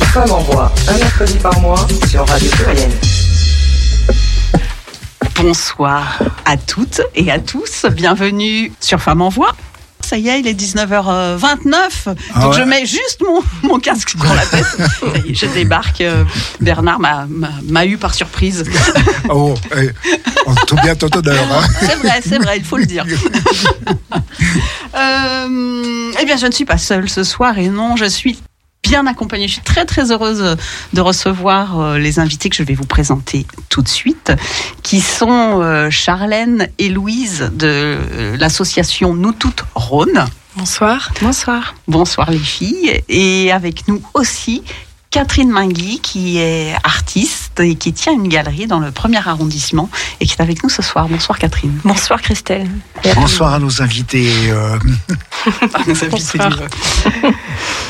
Femme en voix, un mercredi par mois sur Radio Pluriel. Bonsoir à toutes et à tous. Bienvenue sur Femme en Voix. Ça y est, il est 19h29. Ah donc ouais. je mets juste mon, mon casque sur la tête. Ça y est, je débarque. Euh, Bernard m'a- eu par surprise. Oh, eh, on tombe bien honneur. Hein. C'est vrai, c'est vrai, il faut le dire. Euh, eh bien, je ne suis pas seule ce soir et non, je suis bien accompagnée. Je suis très très heureuse de recevoir euh, les invités que je vais vous présenter tout de suite, qui sont euh, Charlène et Louise de euh, l'association Nous Toutes Rhône. Bonsoir. Bonsoir. Bonsoir les filles. Et avec nous aussi Catherine Mingui, qui est artiste et qui tient une galerie dans le premier arrondissement et qui est avec nous ce soir. Bonsoir Catherine. Bonsoir Christelle. Bonsoir à nos invités. euh, Bonsoir.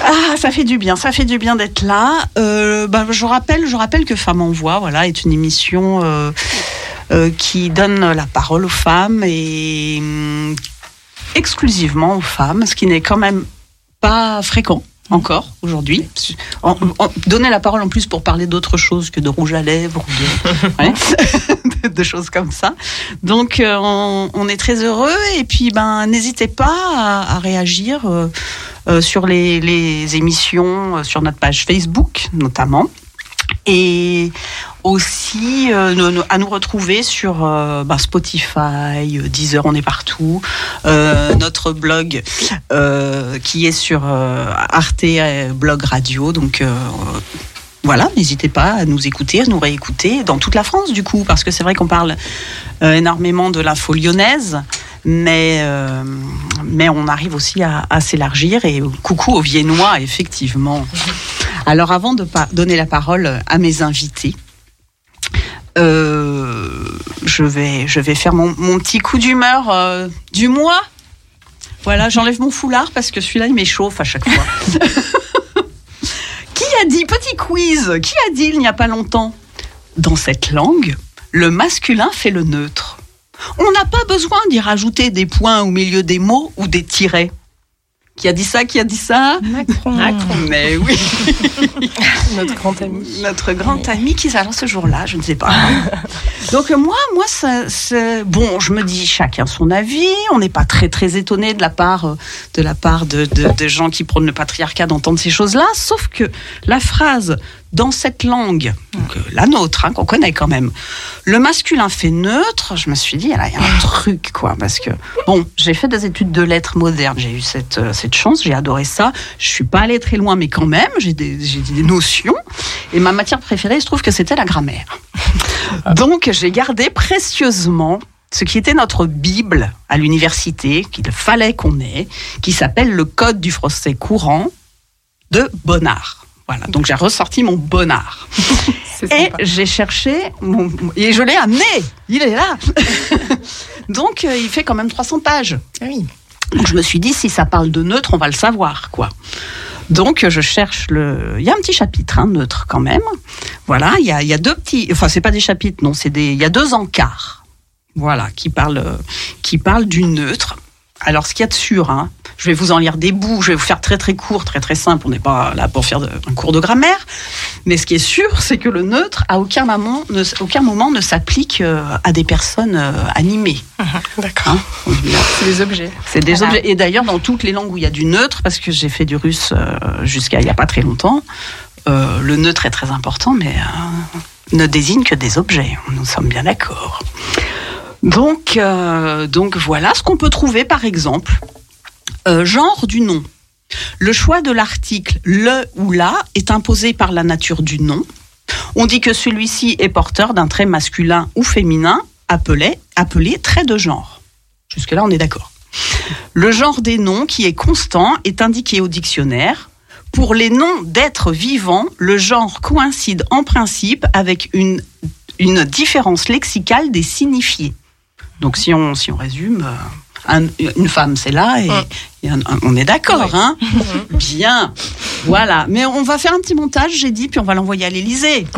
Ah, ça fait du bien, ça fait du bien d'être là. Euh, bah, je rappelle, je rappelle que Femmes en Voix, voilà, est une émission euh, euh, qui donne la parole aux femmes et hum, exclusivement aux femmes, ce qui n'est quand même pas fréquent encore aujourd'hui. En- en- donner la parole en plus pour parler d'autre chose que de rouge à lèvres ou de, choses comme ça. Donc euh, on, on est très heureux et puis ben n'hésitez pas à, à réagir euh, euh, sur les, les émissions sur notre page Facebook notamment et aussi euh, à nous retrouver sur euh, bah, Spotify, euh, Deezer, on est partout, euh, notre blog qui est sur Arte Blog Radio, donc voilà, n'hésitez pas à nous écouter, à nous réécouter dans toute la France du coup, parce que c'est vrai qu'on parle énormément de l'info lyonnaise, mais, euh, mais on arrive aussi à, s'élargir et coucou aux Viennois, effectivement. Alors avant de donner la parole à mes invités, euh, je, vais, faire mon, mon petit coup d'humeur euh, du mois. Voilà, j'enlève mon foulard parce que celui-là, il m'échauffe à chaque fois. qui a dit, petit quiz, qui a dit il n'y a pas longtemps Dans cette langue, le masculin fait le neutre? On n'a pas besoin d'y rajouter des points au milieu des mots ou des tirets. Qui a dit ça Qui a dit ça? Macron. Mais oui Notre grand ami. notre grand ami qui alors ce jour-là, je ne sais pas. Donc moi, moi, ça, c'est- bon, je me dis chacun son avis. On n'est pas très très étonné de la part de la part de, de- de gens qui prônent le patriarcat d'entendre ces choses-là. Sauf que la phrase dans cette langue, donc, euh, la nôtre, hein, qu'on connaît quand même, le masculin fait neutre. Je me suis dit, là, il y a un truc quoi, parce que bon, j'ai fait des études de lettres modernes. J'ai eu cette euh, cette chance, j'ai adoré ça. Je suis pas allée très loin, mais quand même, j'ai des des notions. Et ma matière préférée, je trouve que c'était la grammaire. Donc, j'ai gardé précieusement ce qui était notre Bible à l'université, qu'il fallait qu'on ait, qui s'appelle le Code du français courant de Bonnard. Voilà, donc j'ai ressorti mon Bonnard. Et j'ai cherché, mon, et je l'ai amené, il est là. donc, euh, il fait quand même 300 pages. Ah oui. Donc je me suis dit, si ça parle de neutre, on va le savoir, quoi. Donc je cherche le. Il y a un petit chapitre hein, neutre quand même. Voilà, il y a, il y a deux petits. Enfin, c'est pas des chapitres, non, c'est des. Il y a deux encarts. Voilà, qui parlent, euh, qui parlent du neutre. Alors, ce qu'il y a de sûr, hein, je vais vous en lire des bouts. Je vais vous faire très très court, très très simple. On n'est pas là pour faire de- un cours de grammaire. Mais ce qui est sûr, c'est que le neutre, à aucun moment, ne, aucun moment ne s'applique euh, à des personnes euh, animées. D'accord. Hein. C'est des objets. C'est des Voilà. objets. Et d'ailleurs, dans toutes les langues où il y a du neutre, parce que j'ai fait du russe euh, jusqu'à il n'y a pas très longtemps, euh, le neutre est très important, mais euh, ne désigne que des objets. Nous sommes bien d'accord. Donc, euh, donc voilà ce qu'on peut trouver, par exemple. Euh, genre du nom. Le choix de l'article le ou la est imposé par la nature du nom. On dit que celui-ci est porteur d'un trait masculin ou féminin appelé, appelé trait de genre. Jusque-là, on est d'accord. Le genre des noms qui est constant est indiqué au dictionnaire. Pour les noms d'êtres vivants, le genre coïncide en principe avec une, une différence lexicale des signifiés. Donc si on, si on résume, euh, un- une femme c'est là et, et un- un- on est d'accord, hein Bien, voilà. Mais on va faire un petit montage, j'ai dit, puis on va l'envoyer à l'Élysée.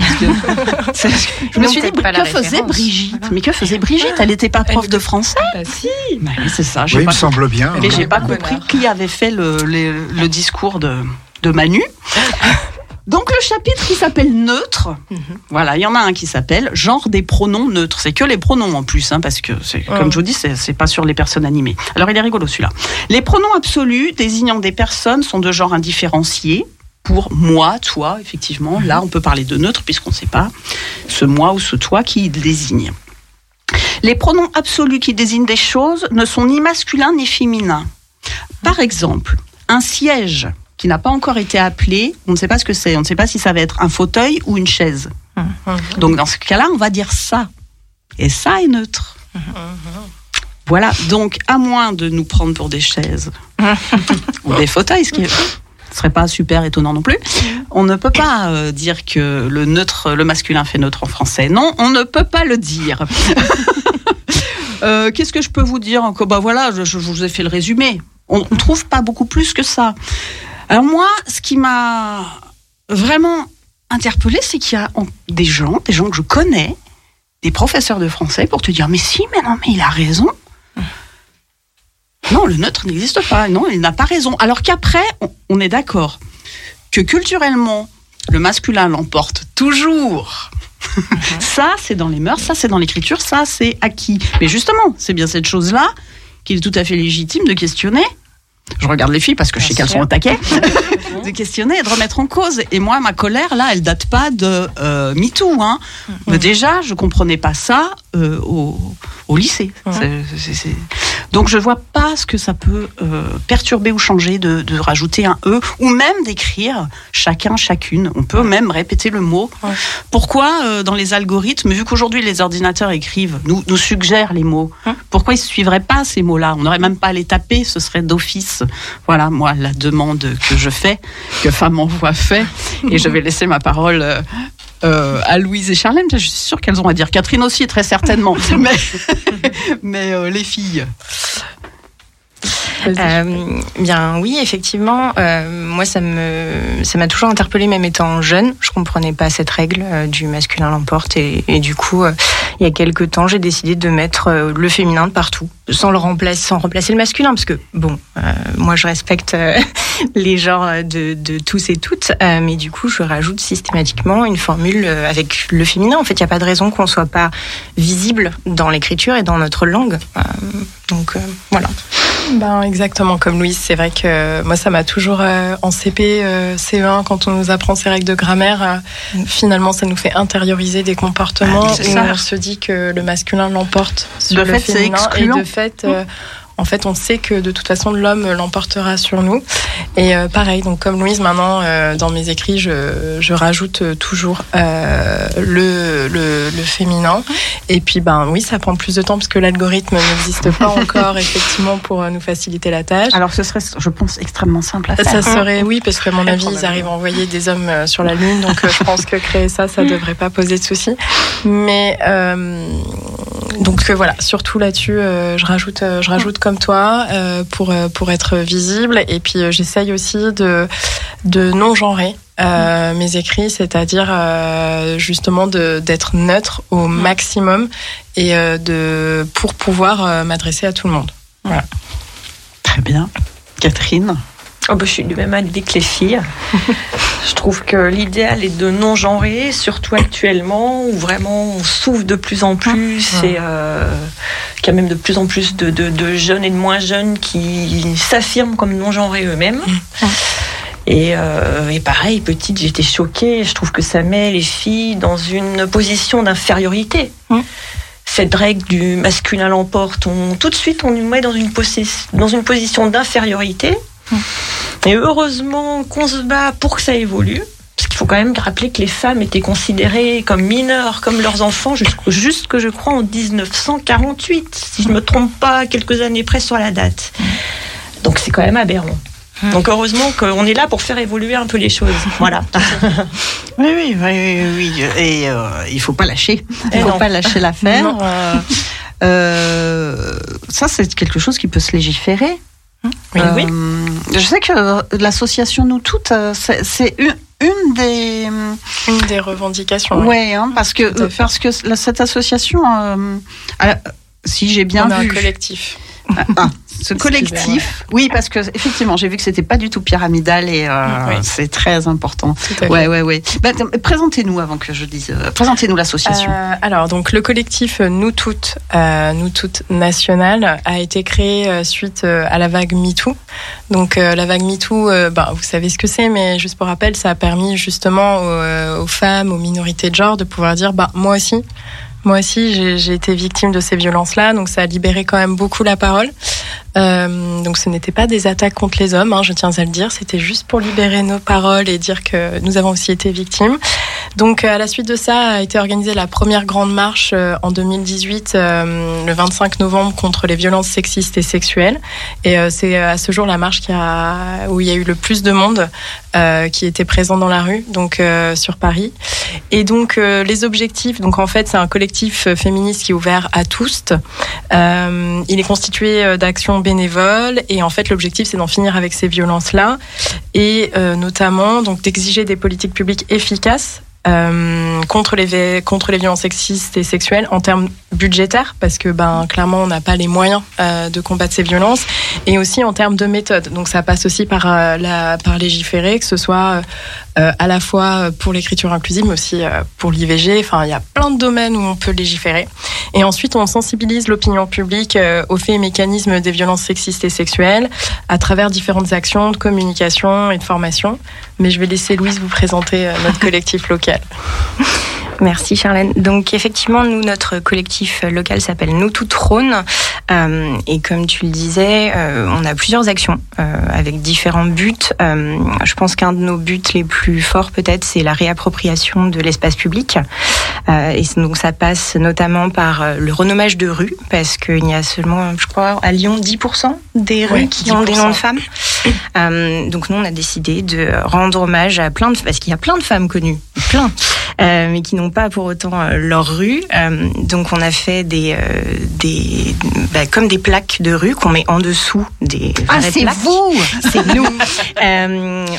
Je me suis dit, pas que faisait. Brigitte Mais que faisait Brigitte Elle n'était pas prof de français Bah si. Bah oui, c'est ça. j'ai Oui, il me semble bien. mais hein. j'ai pas compris qui avait fait le, le- le discours de, de Manu. Donc le chapitre qui s'appelle neutre, Mhm. voilà, il y en a un qui s'appelle genre des pronoms neutres. C'est que les pronoms en plus, hein, parce que comme je vous dis, c'est c'est pas sur les personnes animées. Alors il est rigolo celui-là. Les pronoms absolus désignant des personnes sont de genre indifférencié. Pour moi, toi, effectivement, là on peut parler de neutre puisqu'on ne sait pas ce moi ou ce toi qui désigne. Les pronoms absolus qui désignent des choses ne sont ni masculins ni féminins. Par exemple, un siège qui n'a pas encore été appelé, on ne sait pas ce que c'est, on ne sait pas si ça va être un fauteuil ou une chaise. Donc dans ce cas-là, on va dire ça. Et ça est neutre. Voilà, donc à moins de nous prendre pour des chaises ou des fauteuils, ce qui ne serait pas super étonnant non plus, on ne peut pas euh, dire que le neutre, le masculin fait neutre en français. Non, on ne peut pas le dire. Euh, Qu'est-ce que je peux vous dire encore? Bah voilà, je, je vous ai fait le résumé. On ne trouve pas beaucoup plus que ça. Alors moi, ce qui m'a vraiment interpellée, c'est qu'il y a des gens, des gens que je connais, des professeurs de français, pour te dire mais si, mais non, mais il a raison. Non, le neutre n'existe pas. Non, il n'a pas raison. Alors qu'après, on, on est d'accord que culturellement, le masculin l'emporte toujours. ça, c'est dans les mœurs, ça, c'est dans l'écriture, ça, c'est acquis. Mais justement, c'est bien cette chose-là qu'il est tout à fait légitime de questionner. Je regarde les filles parce que je sais qu'elles sont au taquet. de questionner et de remettre en cause. Et moi, ma colère, là, elle date pas de euh, MeToo. Hein. Mais déjà, je comprenais pas ça euh, au, au lycée. Donc, je vois pas ce que ça peut euh, perturber ou changer de, de rajouter un E ou même d'écrire chacun, chacune. On peut même répéter le mot. Ouais. Pourquoi, euh, dans les algorithmes, vu qu'aujourd'hui les ordinateurs écrivent, nous, nous suggèrent les mots, Hein pourquoi ils ne suivraient pas ces mots-là? On n'aurait même pas à les taper, ce serait d'office. Voilà, moi, la demande que je fais, que Femme Envoie fait, et je vais laisser ma parole euh, euh, à Louise et Charlène. Je suis sûre qu'elles ont à dire. Catherine aussi, très certainement. mais mais euh, les filles. Euh, bien oui, effectivement, euh, moi ça me ça m'a toujours interpellée même étant jeune. Je comprenais pas cette règle euh, du masculin l'emporte et, et du coup, euh, il y a quelques temps, j'ai décidé de mettre euh, le féminin de partout, sans le remplacer, sans remplacer le masculin, parce que bon, euh, moi je respecte euh, les genres de, de tous et toutes, euh, mais du coup je rajoute systématiquement une formule avec le féminin. En fait, il n'y a pas de raison qu'on soit pas visible dans l'écriture et dans notre langue. Donc voilà. Ben, exactement comme Louise, c'est vrai que moi ça m'a toujours en CP, euh, CE1, quand on nous apprend ces règles de grammaire, euh, finalement ça nous fait intérioriser des comportements Ah, ça. on se dit que le masculin l'emporte sur De le fait, féminin et de fait. euh, en fait, on sait que de toute façon, l'homme l'emportera sur nous. Et euh, pareil, donc comme Louise, maintenant, euh, dans mes écrits, je, je rajoute euh, toujours euh, le, le, le féminin. Et puis, ben oui, ça prend plus de temps parce que l'algorithme n'existe pas encore, effectivement, pour nous faciliter la tâche. Alors, ce serait, je pense, extrêmement simple à faire. Ça serait oui, parce que à mon avis, ils arrivent à envoyer des hommes sur la Lune, donc je pense que créer ça, ça devrait pas poser de soucis. Mais donc voilà, surtout là-dessus, je rajoute, je rajoute comme toi euh, pour euh, pour être visible, et puis euh, j'essaye aussi de de non genrer. euh, mes écrits, c'est-à-dire euh, justement de- d'être neutre au maximum et euh, de pour pouvoir m'adresser à tout le monde. Très bien. Catherine? Oh bah, je suis du même avis que les filles. je trouve que l'idéal est de non genrer, surtout actuellement, où vraiment on souffre de plus en plus et euh, qu'il y a même de plus en plus de, de- de jeunes et de moins jeunes qui s'affirment comme non genrés eux-mêmes. Et, euh, et pareil, petite, j'étais choquée. Je trouve que ça met les filles dans une position d'infériorité. Mm. Cette règle du masculin l'emporte, on, tout de suite on nous met dans une, possi- dans une position d'infériorité. Et heureusement qu'on se bat pour que ça évolue. Parce qu'il faut quand même rappeler que les femmes étaient considérées comme mineures, comme leurs enfants, jusqu'au- jusque je crois en 1948, si je ne me trompe pas, quelques années près sur la date. Donc c'est quand même aberrant. Donc heureusement qu'on est là pour faire évoluer un peu les choses. Voilà. Oui, oui, oui, oui. Et euh, il faut pas lâcher. Il faut non. pas lâcher l'affaire. Euh, euh, ça, c'est quelque chose qui peut se légiférer. Oui, Euh, oui. Je sais que l'association Nous Toutes, euh, c'est c'est une, une des. Une des revendications. Ouais. hein, parce que parce que cette association, euh, si j'ai bien on a un vu, collectif. ah, ce collectif. Oui, parce que effectivement, j'ai vu que c'était pas du tout pyramidal et euh, Oui. c'est très important. Tout à fait. Ouais, ouais, ouais. Bah, présentez-nous avant que je dise. euh, présentez-nous l'association. Euh, alors, donc, le collectif Nous Toutes, Nous Toutes National a été créé suite à la vague MeToo. Donc, la vague MeToo, bah, vous savez ce que c'est, mais juste pour rappel, ça a permis justement aux, aux femmes, aux minorités de genre de pouvoir dire, bah, moi aussi. Moi aussi, j'ai été victime de ces violences-là, donc ça a libéré quand même beaucoup la parole. Euh, donc ce n'était pas des attaques contre les hommes, hein, je tiens à le dire, c'était juste pour libérer nos paroles et dire que nous avons aussi été victimes. Donc à la suite de ça a été organisée la première grande marche euh, en 2018, euh, le 25 novembre, contre les violences sexistes et sexuelles. Et euh, c'est à ce jour la marche où il y a eu le plus de monde euh, qui était présent dans la rue, donc euh, sur Paris. Et donc euh, les objectifs, donc en fait c'est un collectif euh, féministe qui est ouvert à tous. Euh, il est constitué euh, d'actions bénévoles et en fait l'objectif c'est d'en finir avec ces violences-là et notamment donc d'exiger des politiques publiques efficaces contre les contre les violences sexistes et sexuelles en termes budgétaires parce que ben clairement on n'a pas les moyens de combattre ces violences et aussi en termes de méthode donc ça passe aussi par la par légiférer que ce soit euh, à la fois pour l'écriture inclusive mais aussi euh, pour l'IVG enfin il y a plein de domaines où on peut légiférer. Et ensuite on sensibilise l'opinion publique euh, aux faits et mécanismes des violences sexistes et sexuelles à travers différentes actions de communication et de formation. Mais je vais laisser Louise vous présenter euh, notre collectif local Merci Charlène. Donc effectivement, nous, notre collectif local s'appelle Nous Toutes Rhône. Euh, et comme tu le disais, euh, on a plusieurs actions euh, avec différents buts. Je pense qu'un de nos buts les plus forts peut-être, c'est la réappropriation de l'espace public. Et donc ça passe notamment par le renommage de rues, parce qu'il y a seulement, je crois, à Lyon, 10% des rues qui ont des 10%. noms de femmes. Donc nous, on a décidé de rendre hommage à plein de... Parce qu'il y a plein de femmes connues, plein, mais qui n'ont pas pour autant euh, leur rue. Euh, donc on a fait des... euh, des bah, comme des plaques de rue qu'on met en dessous des ah, c'est vous C'est nous.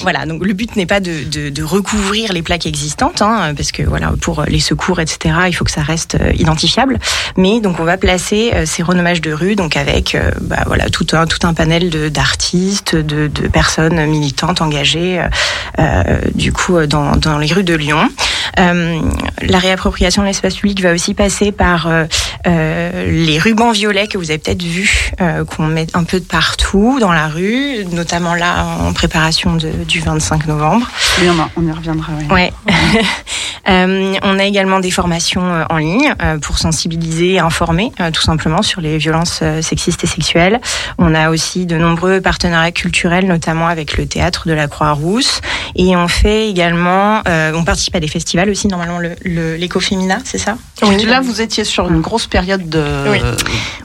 Voilà, donc le but n'est pas de, de, de recouvrir les plaques existantes, hein, parce que voilà, pour les secours, etc., il faut que ça reste identifiable. Mais donc on va placer ces renommages de rue, donc avec bah, voilà tout un tout un panel de- d'artistes, de, de personnes militantes engagées, euh, du coup dans, dans les rues de Lyon. Euh, la réappropriation de l'espace public va aussi passer par euh, euh, les rubans violets que vous avez peut-être vus, euh, qu'on met un peu de partout dans la rue, notamment là en préparation de- du 25 novembre. Oui, on, en- on y reviendra. oui. Ouais. Euh, on a également des formations en ligne pour sensibiliser et informer tout simplement sur les violences sexistes et sexuelles. On a aussi de nombreux partenariats culturels, notamment avec le théâtre de la Croix-Rousse. Et on fait également, euh, on participe à des festivals aussi, normalement le- le- l'écofémina, c'est ça? Oui, là, vous étiez sur une grosse période de.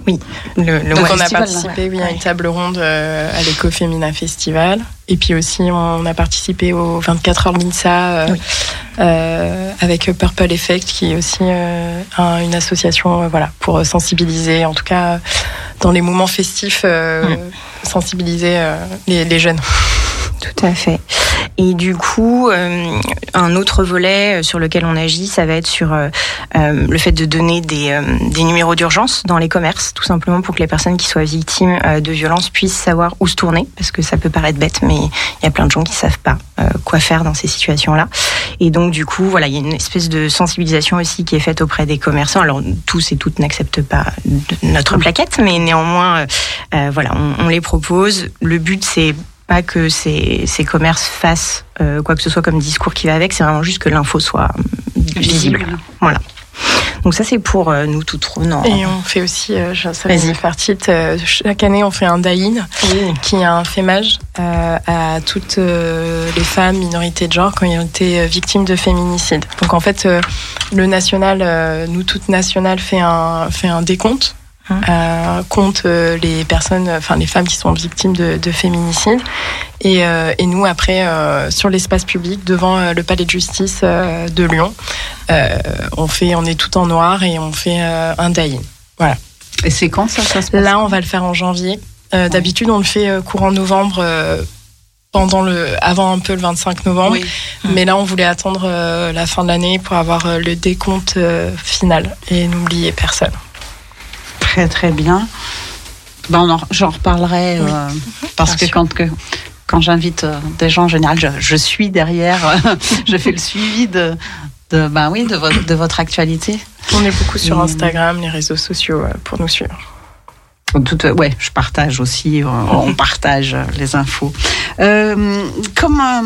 Oui. le, le Donc mois on a participé oui, à une table ronde euh, à l'Ecofemina Festival. Et puis aussi, on a participé au 24 heures Minsa euh, Oui. euh, avec Purple Effect, qui est aussi euh, un- une association euh, voilà, pour sensibiliser, en tout cas dans les moments festifs, sensibiliser euh, les, les jeunes. Tout à fait. Et du coup, euh, un autre volet euh, sur lequel on agit, ça va être sur euh, le fait de donner des, numéros d'urgence dans les commerces, tout simplement pour que les personnes qui soient victimes de violences puissent savoir où se tourner, parce que ça peut paraître bête, mais il y a plein de gens qui savent pas quoi faire dans ces situations-là. Et donc, du coup, voilà, il y a une espèce de sensibilisation aussi qui est faite auprès des commerçants. Alors, tous et toutes n'acceptent pas notre plaquette, mais néanmoins, voilà, on, on les propose. Le but, c'est pas que ces, ces commerces fassent euh, quoi que ce soit comme discours qui va avec, c'est vraiment juste que l'info soit euh, visible. Voilà. Donc ça c'est pour euh, nous toutes non. Et on fait aussi, euh, je- ça va me faire titre, euh, chaque année on fait un DAIN. qui est un fémage euh, à toutes euh, les femmes minorités de genre qui ont été victimes de féminicide. Donc en fait, euh, le national, euh, nous toutes nationales, fait un fait un décompte. Euh, compte euh, les personnes, enfin les femmes qui sont victimes de, de féminicide, et, euh, et nous après euh, sur l'espace public devant le palais de justice de Lyon, on fait, on est tout en noir et on fait un DAIN. Et c'est quand ça, ça se passe? Là, on va le faire en janvier. D'habitude, on le fait courant novembre, pendant le, avant un peu le 25 novembre. Oui. Mais là, on voulait attendre euh, la fin de l'année pour avoir euh, le décompte euh, final et n'oublier personne. Très très bien. Ben, j'en reparlerai euh, parce que sûr. quand, que quand j'invite euh, des gens en général, je, je suis derrière, je fais le suivi de, de, ben oui, de, votre, de votre actualité. On est beaucoup sur. Instagram, les réseaux sociaux euh, pour nous suivre. Tout, ouais, je partage aussi, on partage les infos. Euh, comment,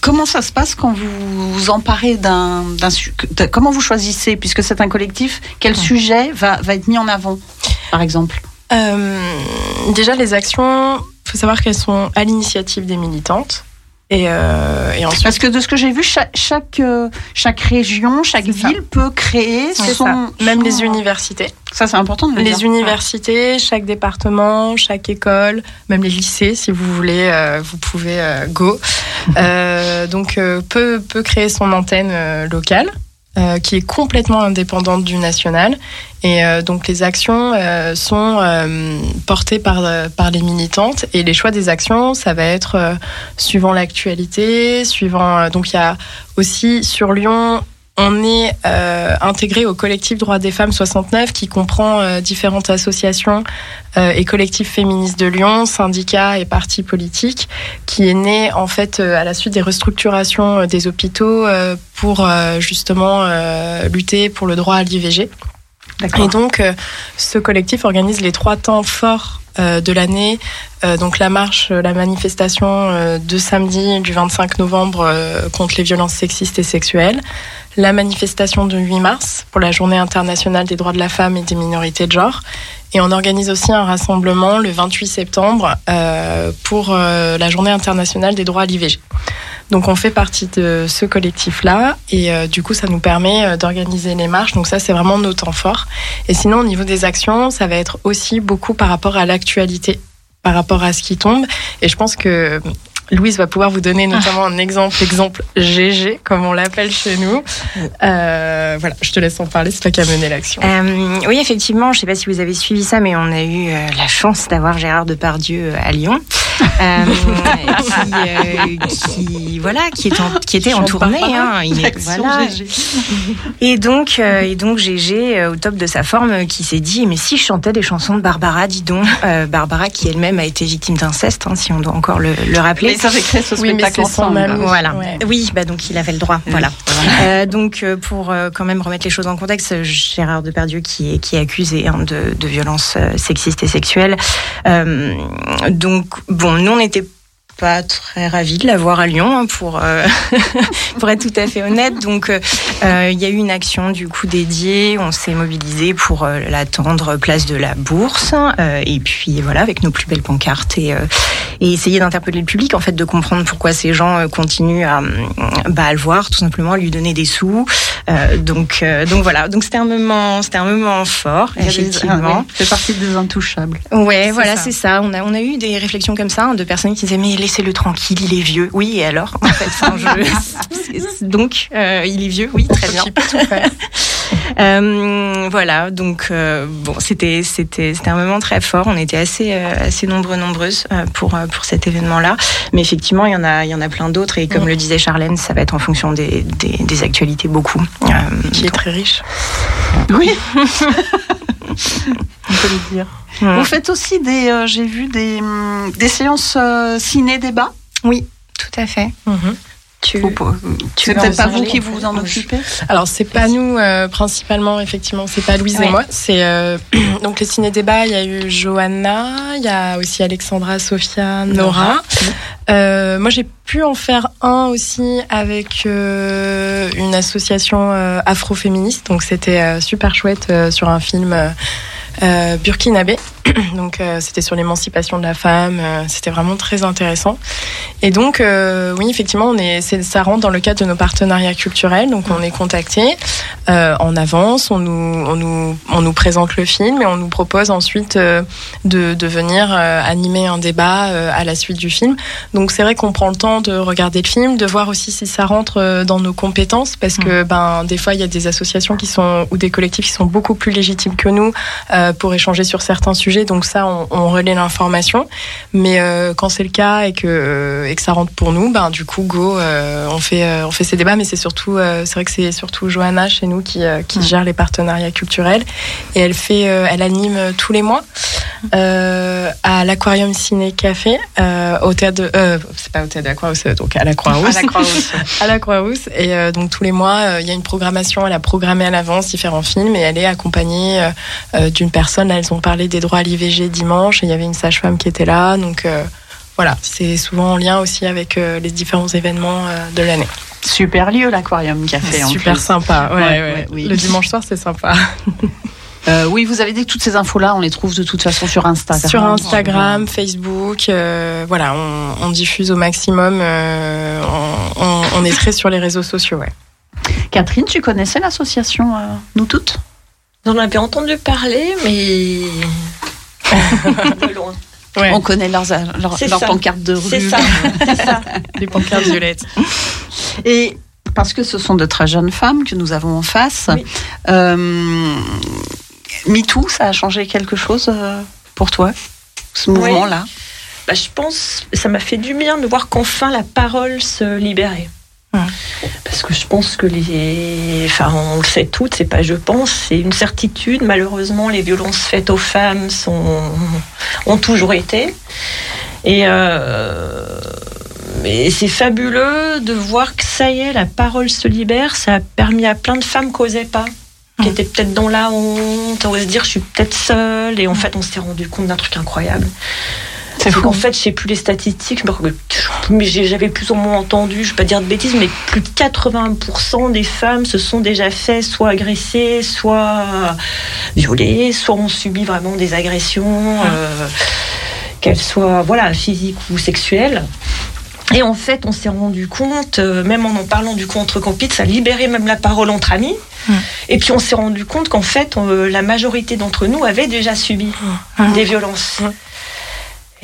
comment ça se passe quand vous vous emparez d'un, comment vous choisissez, puisque c'est un collectif, quel sujet va, va être mis en avant, par exemple? Euh, déjà, les actions, faut savoir qu'elles sont à l'initiative des militantes. Et, euh, et ensuite, Parce que de ce que j'ai vu, chaque, chaque, euh, chaque région, chaque ça. ville peut créer son. Même son- les universités. Ça, c'est important de le Les dire. universités, chaque département, chaque école, même les lycées, si vous voulez, euh, vous pouvez euh, go. Euh, donc, euh, peut, peut créer son antenne locale. Euh, qui est complètement indépendante du national. Et euh, donc les actions euh, sont euh, portées par, euh, par les militantes. Et les choix des actions, ça va être suivant l'actualité, suivant... donc il y a aussi sur Lyon on est euh, intégré au collectif Droits des femmes 69 qui comprend euh, différentes associations euh, et collectifs féministes de Lyon, syndicats et partis politiques, qui est né en fait euh, à la suite des restructurations euh, des hôpitaux euh, pour euh, justement euh, lutter pour le droit à l'IVG. Et donc, euh, ce collectif organise les trois temps forts euh, de l'année. Euh, donc, la marche, la manifestation euh, de samedi du 25 novembre euh, contre les violences sexistes et sexuelles. La manifestation de 8 mars pour la journée internationale des droits de la femme et des minorités de genre. Et on organise aussi un rassemblement le 28 septembre euh, pour euh, la journée internationale des droits à l'IVG. Donc on fait partie de ce collectif-là et euh, du coup ça nous permet d'organiser les marches. Donc ça c'est vraiment nos temps forts. Et sinon au niveau des actions, ça va être aussi beaucoup par rapport à l'actualité, par rapport à ce qui tombe. Et je pense que Louise va pouvoir vous donner notamment un exemple, exemple GG comme on l'appelle chez nous. Euh, voilà, je te laisse en parler, c'est toi qui as mené l'action. Euh, oui, effectivement, je ne sais pas si vous avez suivi ça, mais on a eu euh, la chance d'avoir Gérard Depardieu euh, à Lyon, qui, euh, qui, voilà, qui, est en- qui était en tournée. Hein, il est- voilà. GG. Et donc, euh, et donc GG, euh, au top de sa forme, euh, qui s'est dit, mais si je chantais des chansons de Barbara, dis donc, Euh, Barbara qui elle-même a été victime d'inceste, hein, si on doit encore le, le rappeler. Mais ça fait créer ce Oui, mais spectacle c'est son ensemble. ami. Voilà. Ouais. Oui, bah donc il avait le droit. Voilà. Euh, donc euh, pour euh, quand même remettre les choses en contexte, euh, Gérard Depardieu qui est qui est accusé hein, de, de violences euh, sexistes et sexuelles. Euh, donc bon, nous on n'était pas très ravis de l'avoir à Lyon hein, pour euh, pour être tout à fait honnête. Donc euh, euh, il y a eu une action du coup dédiée. On s'est mobilisé pour euh, l'attendre place de la Bourse et puis voilà avec nos plus belles pancartes et et essayer d'interpeller le public en fait de comprendre pourquoi ces gens continuent à, bah, à le voir tout simplement à lui donner des sous donc donc voilà donc c'était un moment c'était un moment fort effectivement ah oui, fait partie des intouchables. Ouais, C'est voilà, c'est ça. On a, on a eu des réflexions comme ça, hein, de personnes qui disaient mais laissez-le tranquille, il est vieux. Oui, et alors en fait, donc euh, il est vieux, oui, très bien. Euh, voilà, donc euh, bon, c'était c'était c'était un moment très fort. On était assez assez nombreux nombreuses pour pour cet événement-là, mais effectivement il y en a il y en a plein d'autres et comme Mm. le disait Charlène, ça va être en fonction des des, des actualités beaucoup. Qui est très riche. Oui. On peut le dire. Vous faites aussi des, euh, j'ai vu des, hum, des séances euh, ciné-débat. oui, tout à fait. Tu, tu C'est peut-être pas vous qui vous en occupez? Alors c'est pas nous euh, principalement effectivement, c'est pas Louise Ouais. et moi. C'est euh, donc les ciné débats. Il y a eu Johanna, il y a aussi Alexandra, Sophia, Nora. Euh, moi j'ai pu en faire un aussi avec euh, une association euh, afroféministe. Donc c'était euh, super chouette euh, sur un film. Euh, burkinabé. Donc euh, c'était sur l'émancipation de la femme, euh, c'était vraiment très intéressant. Et donc euh, oui, effectivement, on est, ça rentre dans le cadre de nos partenariats culturels. Donc on est contacté en avance, on nous, on nous, on nous présente le film et on nous propose ensuite de, de venir animer un débat à la suite du film. Donc c'est vrai qu'on prend le temps de regarder le film, de voir aussi si ça rentre dans nos compétences, parce que ben des fois il y a des associations qui sont ou des collectifs qui sont beaucoup plus légitimes que nous euh, pour échanger sur certains sujets. Donc ça, on, on relaie l'information. Mais euh, quand c'est le cas et que et que ça rentre pour nous, ben du coup, go, euh, on fait euh, on fait ces débats. Mais c'est surtout, euh, c'est vrai que c'est surtout Johanna chez nous qui euh, qui gère les partenariats culturels et elle fait, euh, elle anime euh, tous les mois euh, à l'Aquarium Ciné Café euh, au théâtre. de- euh, c'est pas au théâtre de la Croix-Rousse, donc à la Croix-Rousse. À la Croix-Rousse. à la Croix-Rousse. Et euh, donc tous les mois, euh, il y a une programmation. Elle a programmé à l'avance différents films et elle est accompagnée euh, euh, d'une personne. Là, elles ont parlé des droits à l'IVG dimanche il y avait une sage-femme qui était là. Donc euh, voilà, c'est souvent en lien aussi avec euh, les différents événements euh, de l'année. Super lieu, l'aquarium café. en Super plus. sympa. Ouais, Ouais, ouais. ouais, oui. Le dimanche soir, c'est sympa. Euh, oui, vous avez dit que toutes ces infos-là, on les trouve de toute façon sur Instagram. Sur Instagram, Facebook, euh, voilà, on, on diffuse au maximum. euh, on, on- on est très sur les réseaux sociaux, ouais. Catherine, tu connaissais l'association Nous Toutes? J'en avais entendu parler, mais. de loin. Ouais. On connaît leurs, leurs, C'est leurs pancartes de rue. C'est ça. C'est ça. Les pancartes violettes. Et parce que ce sont de très jeunes femmes que nous avons en face, Oui. euh, MeToo, ça a changé quelque chose euh, pour toi, ce mouvement-là? Bah, je pense, ça m'a fait du bien de voir qu'enfin la parole se libérait. Parce que je pense que les. Enfin, on le sait toutes, c'est pas je pense, c'est une certitude. Malheureusement, les violences faites aux femmes sont... ont toujours été. Et. euh, c'est fabuleux de voir que ça y est, la parole se libère. Ça a permis à plein de femmes qui n'osaient pas, qui étaient peut-être dans la honte, à se dire je suis peut-être seule. Et en fait, on s'est rendu compte d'un truc incroyable. Fou. qu'en fait, je sais plus les statistiques, mais j'avais plus ou moins entendu, je vais pas dire de bêtises, mais plus de 80% des femmes se sont déjà fait soit agressées, soit violées, soit ont subi vraiment des agressions, euh, qu'elles soient voilà, physiques ou sexuelles. Et en fait, on s'est rendu compte, euh, même en en parlant du copines, ça libérait même la parole entre amis. Et puis on s'est rendu compte qu'en fait, euh, la majorité d'entre nous avaient déjà subi des violences.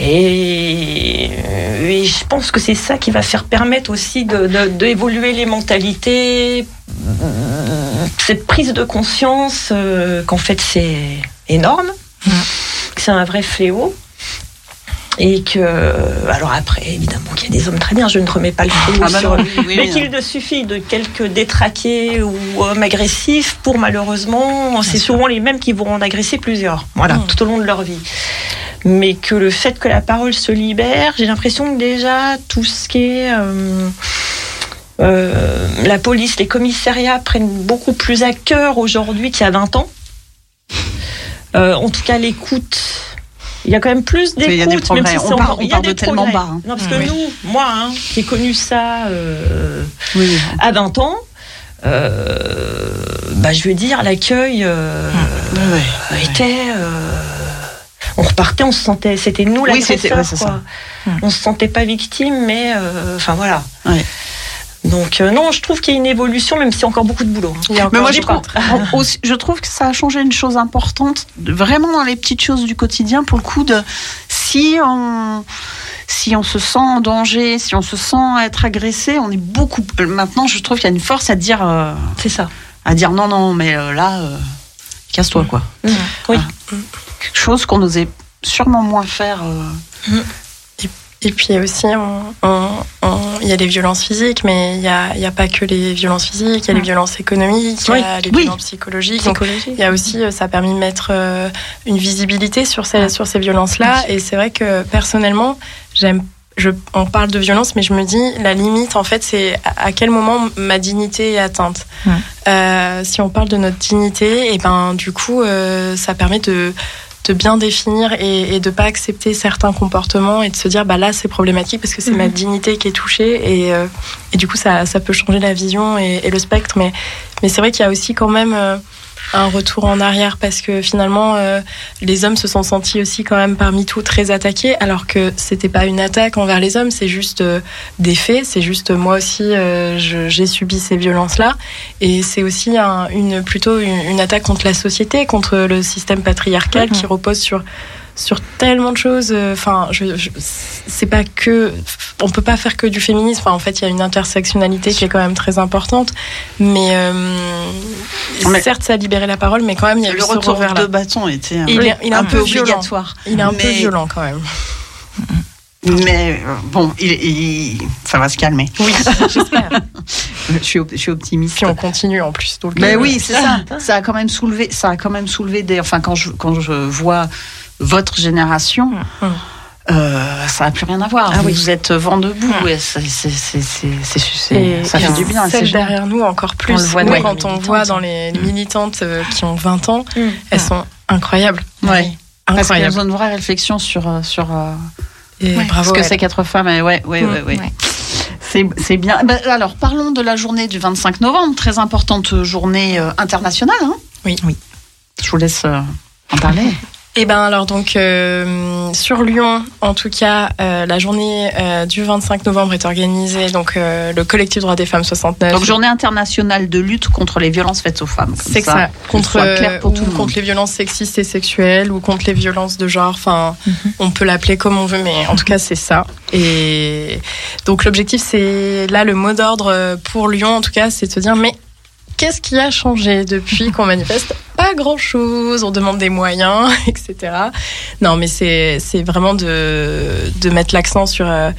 Et, euh, et je pense que c'est ça qui va faire permettre aussi de- de- d'évoluer les mentalités, cette prise de conscience euh, qu'en fait c'est énorme, que c'est un vrai fléau. Et que, alors après, évidemment qu'il y a des hommes très bien, je ne remets pas le fléau Ah bah sur non, oui, oui, mais oui. qu'il ne suffit de quelques détraqués ou hommes agressifs pour malheureusement, c'est souvent les mêmes qui vont en agresser plusieurs, voilà, Mm. tout au long de leur vie. Mais que le fait que la parole se libère, j'ai l'impression que déjà tout ce qui est euh, euh, la police, les commissariats prennent beaucoup plus à cœur aujourd'hui qu'il y a 20 ans. Euh, en tout cas, l'écoute. Il y a quand même plus Il y a des d'écoute, même progrès. si On part- on part de tellement progrès. bas, hein. Non, parce que Oui. nous, moi, hein, qui ai connu ça Oui. à 20 ans, euh, bah, je veux dire, l'accueil euh, était. euh, on repartait, on se sentait. C'était nous Oui, c'était- l'agresseur. ouais. On se sentait pas victime, mais. euh, Enfin, voilà. Ouais. Donc, euh, non, je trouve qu'il y a une évolution, même s'il y a encore beaucoup de boulot. hein. Il y a Mais moi, je trouve, aussi- je trouve que ça a changé une chose importante, vraiment dans les petites choses du quotidien, pour le coup de si on si on se sent en danger, si on se sent être agressé, on est beaucoup. euh, Maintenant, je trouve qu'il y a une force à dire euh, C'est ça. à dire non non, mais euh, là, euh, casse-toi quoi. Oui. Quelque chose qu'on osait sûrement moins faire. euh, Et puis aussi, il y a les violences physiques, mais il n'y a, y a pas que les violences physiques, il y a les violences économiques, il y a les Oui. violences psychologiques. Il y a aussi, euh, ça a permis de mettre euh, une visibilité sur ces, sur ces violences-là. Et c'est vrai que personnellement, j'aime. Je, on parle de violence, mais je me dis la limite, en fait, c'est à à quel moment ma dignité est atteinte. Ouais. Euh, si on parle de notre dignité, et ben du coup, euh, ça permet de de bien définir et, et de pas accepter certains comportements et de se dire bah là c'est problématique parce que c'est ma dignité qui est touchée et, euh, et du coup ça, ça peut changer la vision et, et le spectre. Mais mais c'est vrai qu'il y a aussi quand même euh, un retour en arrière parce que finalement euh, les hommes se sont sentis aussi quand même parmi tout très attaqués alors que c'était pas une attaque envers les hommes c'est juste euh, des faits c'est juste moi aussi euh, j'ai subi ces violences là et c'est aussi un- une plutôt une, une attaque contre la société contre le système patriarcal qui repose sur sur tellement de choses. euh, Enfin, je, je- c'est pas que, on peut pas faire que du féminisme. Enfin, en fait, il y a une intersectionnalité qui est quand même très importante. Mais, euh, Mais- certes, ça a libéré la parole, mais quand même, il y a eu Le ce retour revers de bâton était un, Il est- il est un peu violent. obligatoire. Il est un peu Mais- violent quand même. Mais euh, bon, il, il- ça va se calmer. Oui, j'espère. Je suis, op- je suis optimiste. Puis on continue en plus. Donc, Mais euh, oui, c'est ça. Ça a quand même soulevé, ça a quand même soulevé des. Enfin, quand je quand je vois votre génération, Mm. euh, ça n'a plus rien à voir. Ah vous, oui. vous êtes vent debout. c'est- Et, ça fait du bien. c'est Celles derrière nous encore plus. On le voit Nous, quand on voit dans les militantes euh, qui ont 20 ans, Mm. elles sont incroyables. Ouais. Parce ont une vraie réflexion sur euh, sur Et Ouais. bravo. ce que c'est qu'être femme. Et ouais, ouais, Mm. ouais, ouais. Ouais. C'est bien. Ben, alors, parlons de la journée du 25 novembre, très importante journée euh, internationale. Hein Oui. Oui. Je vous laisse euh, en parler. Et ben alors donc euh, sur Lyon, en tout cas, euh, la journée euh, du 25 novembre est organisée donc euh, le collectif droits des femmes 69. Donc, journée internationale de lutte contre les violences faites aux femmes. c'est ça, contre, soit clair pour ou tout le monde. contre les violences sexistes et sexuelles ou contre les violences de genre. Enfin, Mhm. on peut l'appeler comme on veut, mais en tout cas c'est ça. Et donc l'objectif, c'est là le mot d'ordre pour Lyon, en tout cas, c'est de se dire mais qu'est-ce qui a changé depuis qu'on manifeste Pas grand-chose. On demande des moyens, etc. Non, mais c'est vraiment de de mettre l'accent sur euh,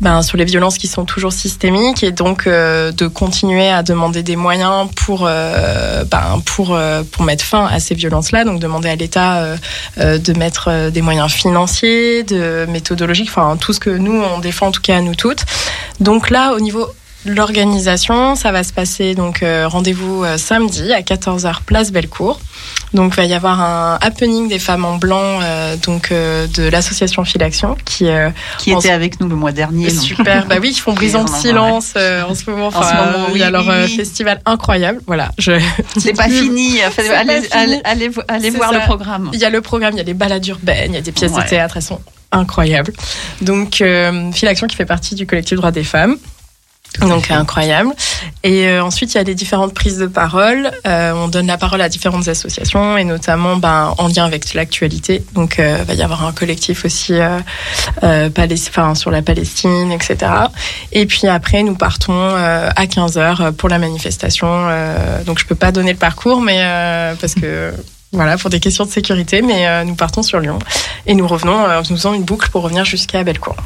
ben, sur les violences qui sont toujours systémiques et donc euh, de continuer à demander des moyens pour euh, ben, pour pour mettre fin à ces violences-là. Donc demander à l'État de mettre des moyens financiers, de méthodologiques, enfin tout ce que nous on défend en tout cas à nous toutes. Donc là, au niveau l'organisation, ça va se passer donc euh, rendez-vous euh, samedi à 14h place Bellecour. Donc il va y avoir un happening des femmes en blanc euh, donc de l'association Filaction qui Qui En était avec nous le mois dernier. Super, bah oui, ils font brisant de en silence en ce moment. Enfin, ce moment, oui, il y a leur festival incroyable. Voilà, je. C'est pas fini. Allez, fini. allez, voir ça. le programme. Il y a le programme, il y a les balades urbaines, il y a des pièces Ouais. de théâtre, elles sont incroyables. Donc, Filaction qui fait partie du collectif droits des femmes. Donc incroyable. Et euh, ensuite, il y a les différentes prises de parole. Euh, on donne la parole à différentes associations et notamment ben, en lien avec l'actualité. Donc, euh, il va y avoir un collectif aussi euh, euh, enfin, sur la Palestine, etc. Et puis après, nous partons euh, à 15h pour la manifestation. Euh, donc, je peux pas donner le parcours, mais euh, parce que voilà, pour des questions de sécurité, mais euh, nous partons sur Lyon et nous revenons, euh, nous faisons une boucle pour revenir jusqu'à Bellecour.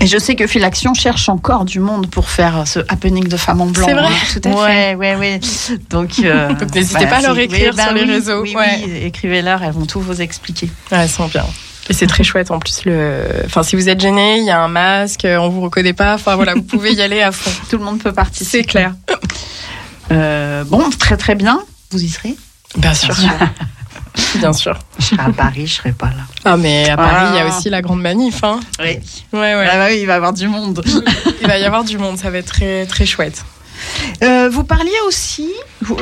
Et je sais que Filaction cherche encore du monde pour faire ce happening de femmes en blanc. C'est vrai, hein. tout à ouais, ouais, ouais. Donc, euh, Donc, n'hésitez pas à leur écrire bah sur les oui, réseaux, Oui, ouais. oui, écrivez-leur, elles vont tout vous expliquer. Ouais, elles sont bien. Et c'est très chouette en plus. Le... Enfin, si vous êtes gêné, il y a un masque, on vous reconnaît pas. Enfin voilà, vous pouvez y aller à fond. Tout le monde peut participer. C'est clair. Euh, bon, très très bien. Vous y serez Bien sûr. Bien sûr. Je serai à Paris, je serai pas là. Ah mais à Paris, il y a Ah. aussi la grande manif. Hein. Oui. Ouais, ouais. Ah bah oui, il va y avoir du monde. Il va y avoir du monde, ça va être très très chouette. Euh, vous parliez aussi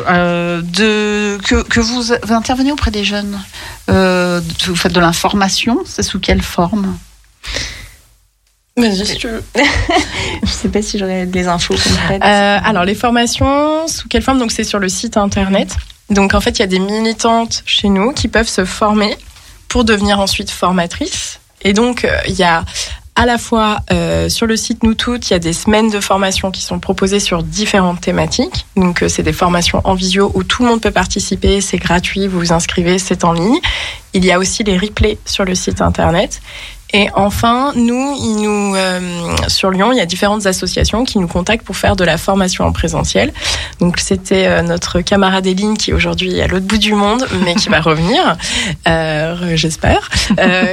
euh, de que, que vous, vous intervenez auprès des jeunes. Euh, vous faites de l'information. C'est sous quelle forme? Vas-y, si tu veux. Je sais pas si j'aurais des infos concrètes. Euh, alors les formations, sous quelle forme? Donc c'est sur le site internet. Donc en fait, il y a des militantes chez nous qui peuvent se former pour devenir ensuite formatrices. Et donc euh, il y a à la fois euh, sur le site Nous Toutes, il y a des semaines de formation qui sont proposées sur différentes thématiques. Donc euh, c'est des formations en visio où tout le monde peut participer, c'est gratuit, vous vous inscrivez, c'est en ligne. Il y a aussi les replays sur le site internet. Et enfin, nous, il nous, euh, sur Lyon, il y a différentes associations qui nous contactent pour faire de la formation en présentiel. Donc, c'était euh, notre camarade Eline qui aujourd'hui est à l'autre bout du monde, mais qui va revenir, euh, j'espère,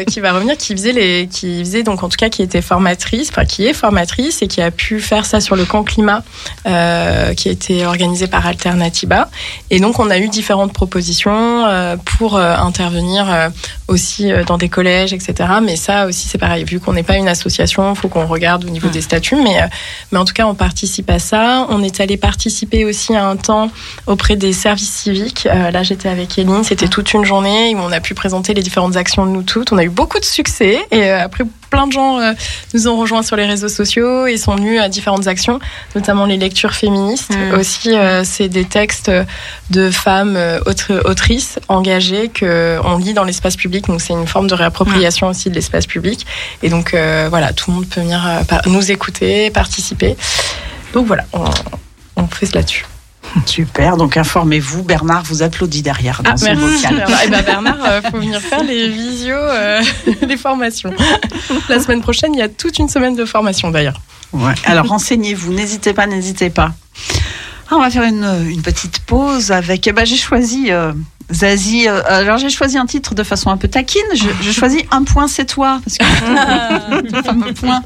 qui va revenir, qui faisait les, qui faisait donc en tout cas qui était formatrice, enfin qui est formatrice et qui a pu faire ça sur le camp climat, qui a été organisé par Alternatiba. Et donc, on a eu différentes propositions pour intervenir aussi dans des collèges, etc. Mais ça aussi, c'est pareil. Vu qu'on n'est pas une association, il faut qu'on regarde au niveau des statuts. Mais, euh, mais en tout cas, on participe à ça. On est allé participer aussi à un temps auprès des services civiques. Euh, là, j'étais avec Eline. C'était toute une journée où on a pu présenter les différentes actions de nous toutes. On a eu beaucoup de succès. Et euh, après, plein de gens euh, nous ont rejoints sur les réseaux sociaux et sont venus à différentes actions, notamment les lectures féministes. Mm. Aussi, euh, c'est des textes de femmes euh, autre- autrices engagées que on lit dans l'espace public. Donc c'est une forme de réappropriation aussi de l'espace public. Et donc euh, voilà, tout le monde peut venir euh, nous écouter, participer. Donc voilà, on, on fait cela là-dessus. Super, donc informez-vous. Bernard vous applaudit derrière dans Ah, son merci. vocal. Bernard. Eh ben, Bernard, euh, faut venir faire les visios, euh, les formations. La semaine prochaine, il y a toute une semaine de formation d'ailleurs. Ouais. Alors renseignez-vous, n'hésitez pas, n'hésitez pas. Ah, on va faire une, une petite pause avec. eh ben, j'ai choisi euh, Zazie. euh, alors j'ai choisi un titre de façon un peu taquine. Je, je choisis un point, c'est toi, parce que le fameux point.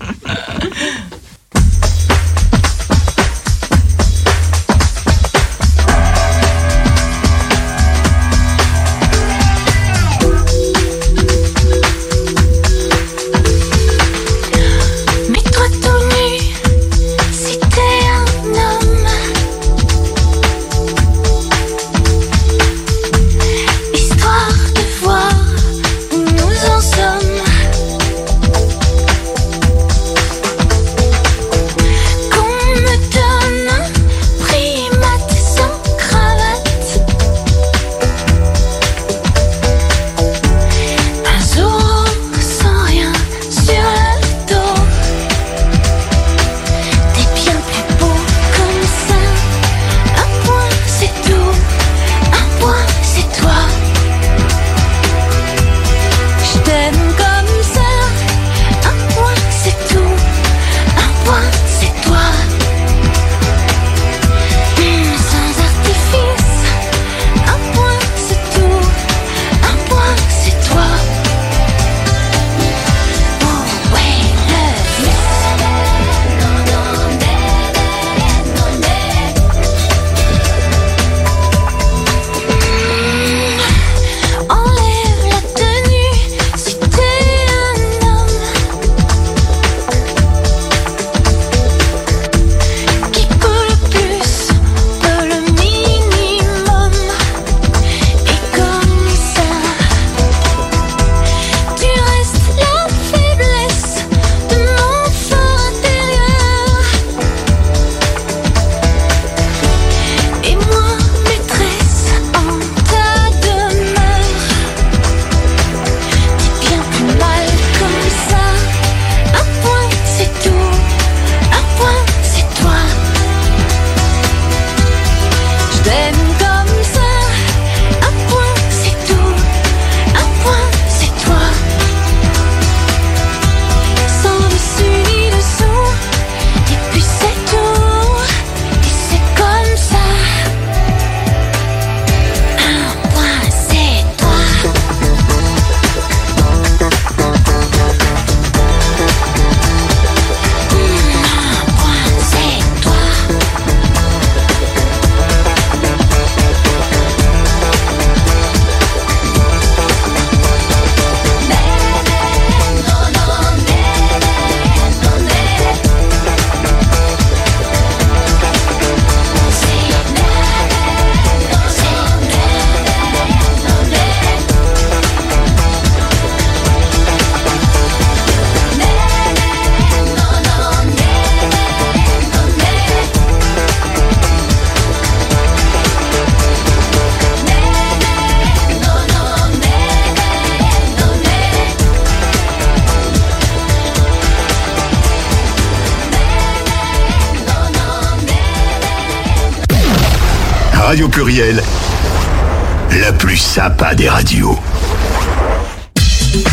Plus sympa des radios.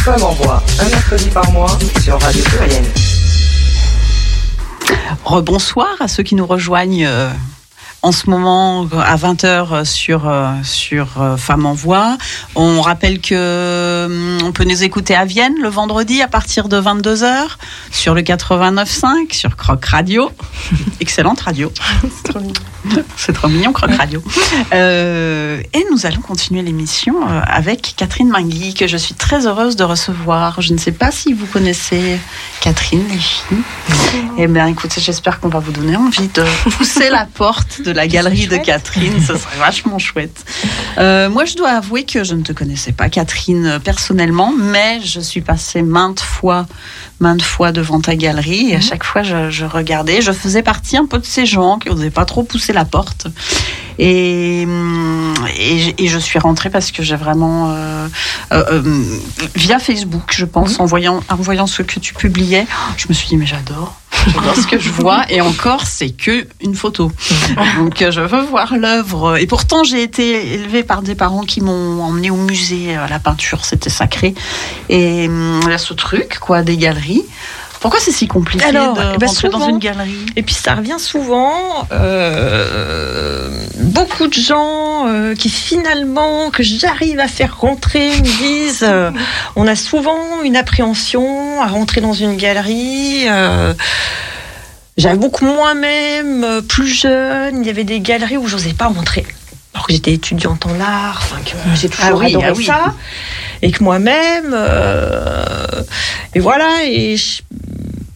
Femme en voix, un mercredi par mois sur Radio Pluriel. Rebonsoir à ceux qui nous rejoignent euh, en ce moment à 20h sur, euh, sur euh, Femmes en Voix. On rappelle que hum, on peut nous écouter à Vienne le vendredi à partir de 22h sur le 89.5 sur Croc Radio. Excellente radio. C'est trop mignon, Croc Radio. Euh, et nous allons continuer l'émission euh, avec Catherine Mingui, que je suis très heureuse de recevoir. Je ne sais pas si vous connaissez Catherine, les filles. Eh bien, écoutez, j'espère qu'on va vous donner envie de pousser la porte de la galerie de. Catherine, ce serait vachement chouette. Euh, moi, je dois avouer que je ne te connaissais pas, Catherine, personnellement, mais je suis passée maintes fois, maintes fois devant ta galerie et à chaque fois, je, je regardais. Je faisais partie un peu de ces gens qui n'osaient pas trop pousser la porte. Et, hum, et, et je suis rentrée parce que j'ai vraiment, euh, euh, euh, via Facebook, je pense, en, voyant, en voyant ce que tu publiais, je me suis dit, mais j'adore. J'adore ce que je vois. Et encore, c'est que une photo. Donc, euh, je veux voir l'œuvre. Et pourtant, j'ai été élevée par des parents qui m'ont emmenée au musée à la peinture. C'était sacré. Et il y a ce truc, quoi, des galeries. Pourquoi c'est si compliqué Alors, de rentrer dans une galerie? Et puis ça revient souvent. euh, beaucoup de gens euh, qui finalement, que j'arrive à faire rentrer, me disent euh, on a souvent une appréhension à rentrer dans une galerie. J'avoue que moi-même, plus jeune, il y avait des galeries où j'osais pas rentrer. Alors que j'étais étudiante en art, enfin que j'ai toujours Ah oui, adoré ah oui. ça, et que moi-même, euh, et voilà, et je-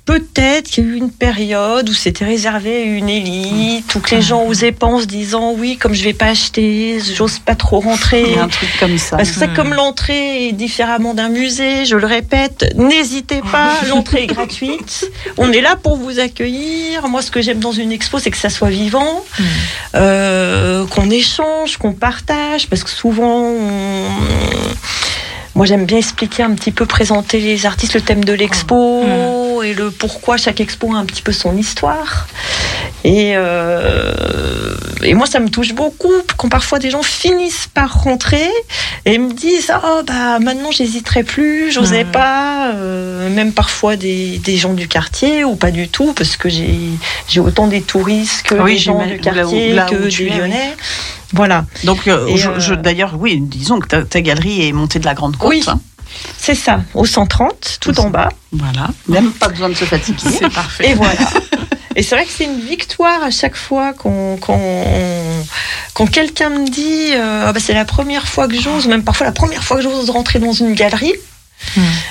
peut-être qu'il y a eu une période où c'était réservé à une élite, où que les gens osaient pas en se disant oui, comme je vais pas acheter, j'ose pas trop rentrer. Un truc comme ça. Parce que c'est comme l'entrée est différemment d'un musée, je le répète, n'hésitez pas, l'entrée est gratuite. On est là pour vous accueillir. Moi, ce que j'aime dans une expo, c'est que ça soit vivant, euh, qu'on échange, qu'on partage, parce que souvent, on- moi j'aime bien expliquer un petit peu, présenter les artistes, le thème de l'expo et le pourquoi chaque expo a un petit peu son histoire. Et, euh, et moi, ça me touche beaucoup quand parfois des gens finissent par rentrer et me disent Oh, bah maintenant, j'hésiterai plus, j'osais pas. euh, même parfois des, des gens du quartier ou pas du tout, parce que j'ai autant des touristes que Oui, des gens du quartier, là où- là que où oui. Lyonnais. Voilà, Donc, euh, Et, je- je- d'ailleurs, oui, disons que ta, ta galerie est montée de la Grande Côte. Oui. hein. C'est ça, au 130, tout en bas. Voilà. Même pas besoin de se fatiguer. C'est parfait. Et voilà. Et c'est vrai que c'est une victoire à chaque fois qu'on, qu'on- quand quelqu'un me dit euh, Ah bah, c'est la première fois que j'ose, même parfois la première fois que j'ose rentrer dans une galerie,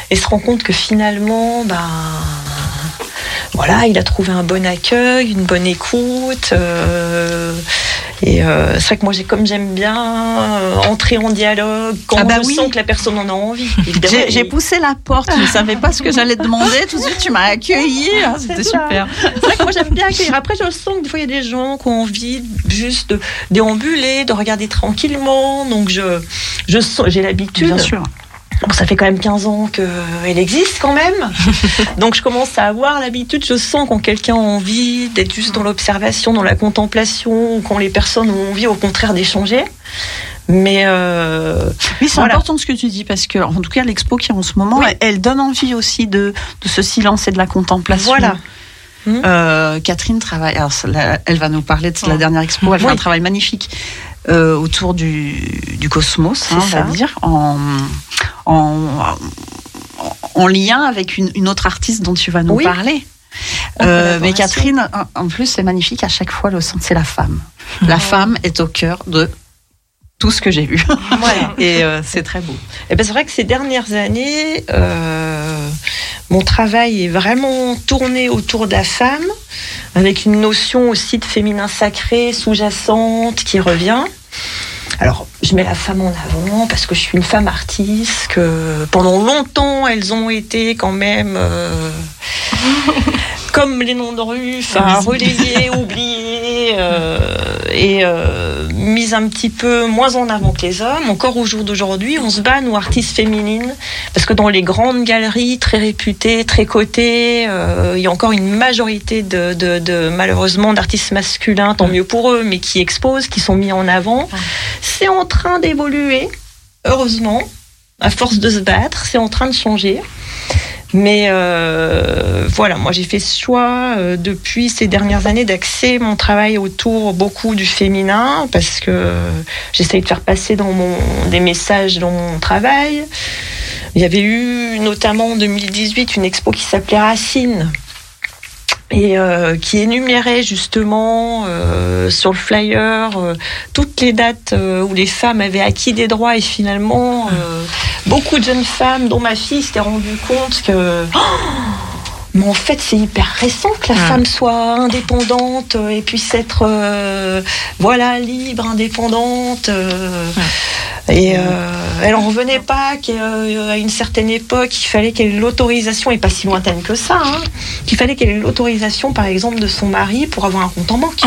et se rend compte que finalement, ben, voilà, il a trouvé un bon accueil, une bonne écoute. euh, et euh, c'est vrai que moi, j'ai, comme j'aime bien euh, entrer en dialogue, quand Ah bah je oui. sens que la personne en a envie. J'ai poussé la porte, je ne savais pas ce que j'allais te demander. Tout de suite, tu m'as accueilli. hein, C'était super. C'est vrai que moi j'aime bien accueillir. Après, je sens que des fois il y a des gens qui ont envie juste de déambuler, de regarder tranquillement. Donc je, je sens, j'ai l'habitude. Bien sûr. Bon, ça fait quand même 15 ans qu'elle existe quand même. Donc je commence à avoir l'habitude. Je sens quand quelqu'un a envie d'être juste dans l'observation, dans la contemplation, ou quand les personnes ont envie au contraire d'échanger. Mais euh, Oui, c'est Voilà. important ce que tu dis parce que, en tout cas, l'expo qui est en ce moment, Oui. elle, elle donne envie aussi de, de ce silence et de la contemplation. voilà. Euh, Catherine travaille, alors, elle va nous parler de la dernière expo, elle fait Oui. un travail magnifique euh, autour du, du cosmos, hein, on va dire, en, en, en lien avec une, une autre artiste dont tu vas nous Oui. parler. Euh, mais. Catherine, en- plus, c'est magnifique à chaque fois, le centre, c'est la femme. La femme est au cœur de tout ce que j'ai vu. Voilà. Et euh, c'est très beau. Eh ben, c'est vrai que ces dernières années, euh, mon travail est vraiment tourné autour de la femme, avec une notion aussi de féminin sacré sous-jacente qui revient. Alors, je mets la femme en avant parce que je suis une femme artiste, que pendant longtemps, elles ont été quand même euh, comme les noms de rue, enfin, relayées, oubliées euh, et euh, mises un petit peu moins en avant que les hommes. Encore au jour d'aujourd'hui, on se bat, nous, artistes féminines, parce que dans les grandes galeries très réputées, très cotées, euh, il y a encore une majorité de, de- de- malheureusement d'artistes masculins, tant mieux pour eux, mais qui exposent, qui sont mis en avant. C'est en train d'évoluer, heureusement, à force de se battre, c'est en train de changer. Mais euh, voilà, moi j'ai fait ce choix euh, depuis ces dernières années d'axer mon travail autour beaucoup du féminin parce que j'essaye de faire passer dans mon, des messages dans mon travail. Il y avait eu notamment en 2018 une expo qui s'appelait Racine et euh, qui énumérait justement euh, sur le flyer euh, toutes les dates où les femmes avaient acquis des droits et finalement beaucoup de jeunes femmes dont ma fille s'était rendu compte que oh, Mais en fait, c'est hyper récent que la Ouais. femme soit indépendante euh, et puisse être, euh, voilà, libre, indépendante. euh, Et euh, elle en revenait pas qu'à une certaine époque, il fallait qu'elle ait l'autorisation, et pas si lointaine que ça, hein, qu'il fallait qu'elle ait l'autorisation, par exemple, de son mari pour avoir un compte en banque.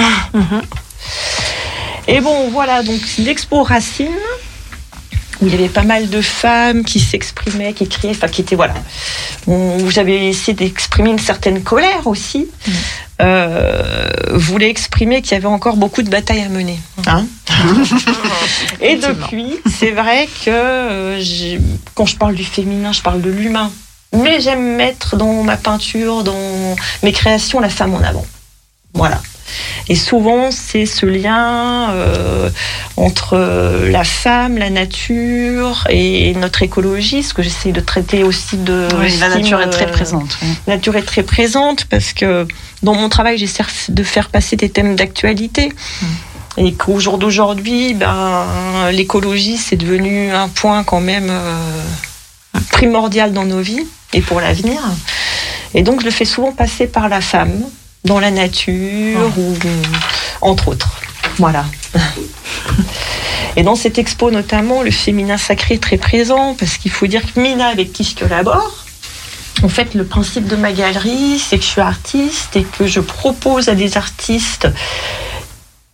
Et bon, voilà, donc l'expo Racine, où il y avait pas mal de femmes qui s'exprimaient, qui criaient, enfin qui étaient, voilà, où j'avais essayé d'exprimer une certaine colère aussi, euh, voulait exprimer qu'il y avait encore beaucoup de batailles à mener. hein. Et depuis, c'est vrai que euh, quand je parle du féminin, je parle de l'humain. Mais j'aime mettre dans ma peinture, dans mes créations, la femme en avant. Voilà. Et souvent, c'est ce lien euh, entre euh, la femme, la nature et notre écologie, ce que j'essaie de traiter aussi de. Oui, la nature est très euh, présente. oui. la nature est très présente parce que dans mon travail, j'essaie de faire passer des thèmes d'actualité. Et qu'au jour d'aujourd'hui, ben, l'écologie, c'est devenu un point quand même euh, primordial dans nos vies et pour l'avenir. Et donc, je le fais souvent passer par la femme, dans la nature, ou entre autres. Voilà. Et dans cette expo notamment, le féminin sacré est très présent parce qu'il faut dire que Mina, avec qui je collabore, en fait, le principe de ma galerie, c'est que je suis artiste et que je propose à des artistes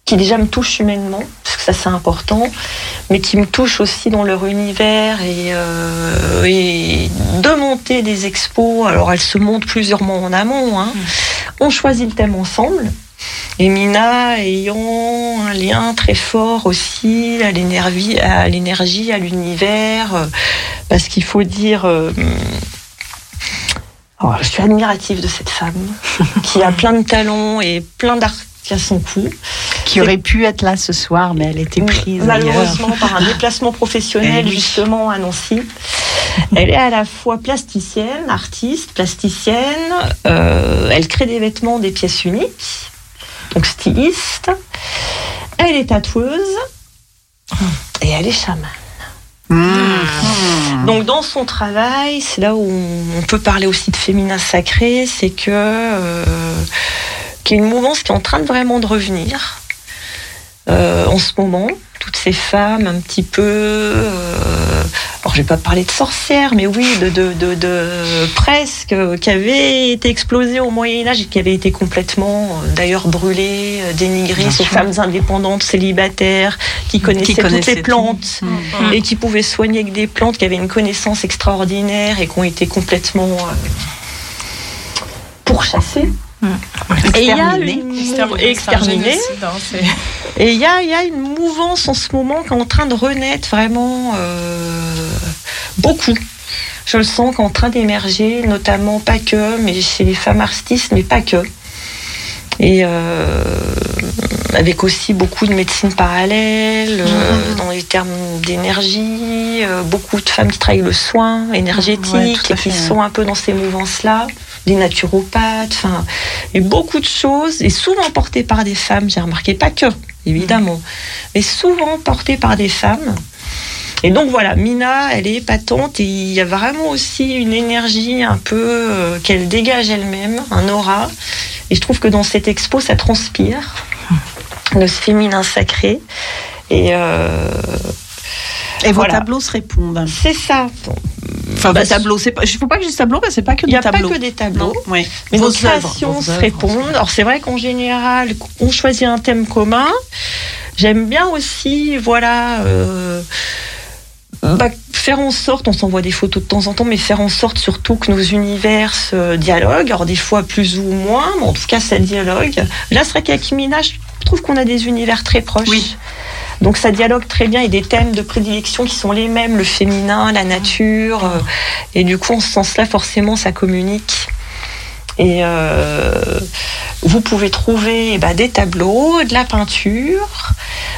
qui déjà me touchent humainement, ça c'est important, mais qui me touchent aussi dans leur univers et, euh, et de monter des expos. Alors elles se montent plusieurs mois en amont. Hein. On choisit le thème ensemble. Et Mina ayant un lien très fort aussi à l'énergie, à l'énergie, à l'univers, euh, parce qu'il faut dire, euh, oh, je suis admirative de cette femme qui a plein de talents et plein d'art à son cou. Qui aurait pu être là ce soir, mais elle était prise ailleurs. Malheureusement, par un déplacement professionnel Eh justement à Nancy. Elle est à la fois plasticienne, artiste, plasticienne. euh, elle crée des vêtements, des pièces uniques. Donc styliste. Elle est tatoueuse. Et elle est chamane. Mmh. Donc dans son travail, c'est là où on peut parler aussi de féminin sacré, c'est que euh, qu'il y a une mouvance qui est en train de vraiment de revenir euh, en ce moment. Toutes ces femmes un petit peu, euh, alors je vais pas parler de sorcières, mais oui, de, de, de, de presque, euh, qui avaient été explosées au Moyen Âge et qui avaient été complètement, euh, d'ailleurs, brûlées, euh, dénigrées, ces femmes indépendantes, célibataires, qui connaissaient toutes connaissaient les tout. plantes Mmh. et qui pouvaient soigner avec des plantes qui avaient une connaissance extraordinaire et qui ont été complètement euh, pourchassées. Et il y a une Exterminé, et il y a, il y a une mouvance en ce moment qui est en train de renaître vraiment euh, beaucoup. Je le sens qu'en train d'émerger, notamment pas que, mais chez les femmes artistes, mais pas que. Et euh, avec aussi beaucoup de médecine parallèle, euh, dans les termes d'énergie, beaucoup de femmes qui travaillent le soin énergétique Ouais, et qui sont un peu dans ces mouvances-là, des naturopathes, enfin, et beaucoup de choses, et souvent portées par des femmes, j'ai remarqué, pas que, évidemment, mais souvent portées par des femmes. Et donc voilà, Mina, elle est patente et il y a vraiment aussi une énergie un peu euh, qu'elle dégage elle-même, un aura. Et je trouve que dans cette expo, ça transpire de ce féminin sacré. Et euh, Et vos Voilà. tableaux se répondent. c'est ça. Enfin, Bah, vos tableaux, c'est pas. Il faut pas que je dise tableau, parce que c'est pas que Il n'y des a pas tableaux. que des tableaux. Ouais. Mais Vos nos créations œuvres, vos se répondent. Alors c'est vrai qu'en général, on choisit un thème commun. J'aime bien aussi, voilà, euh, bah, faire en sorte, on s'envoie des photos de temps en temps, mais faire en sorte surtout que nos univers se dialoguent. Alors des fois plus ou moins, mais en tout cas ça dialogue. Là, c'est vrai qu'avec Mina, je trouve qu'on a des univers très proches. Oui. Donc ça dialogue très bien et des thèmes de prédilection qui sont les mêmes, le féminin, la nature. euh, et du coup, en ce sens-là, forcément, ça communique. Et euh, vous pouvez trouver eh ben, des tableaux, de la peinture,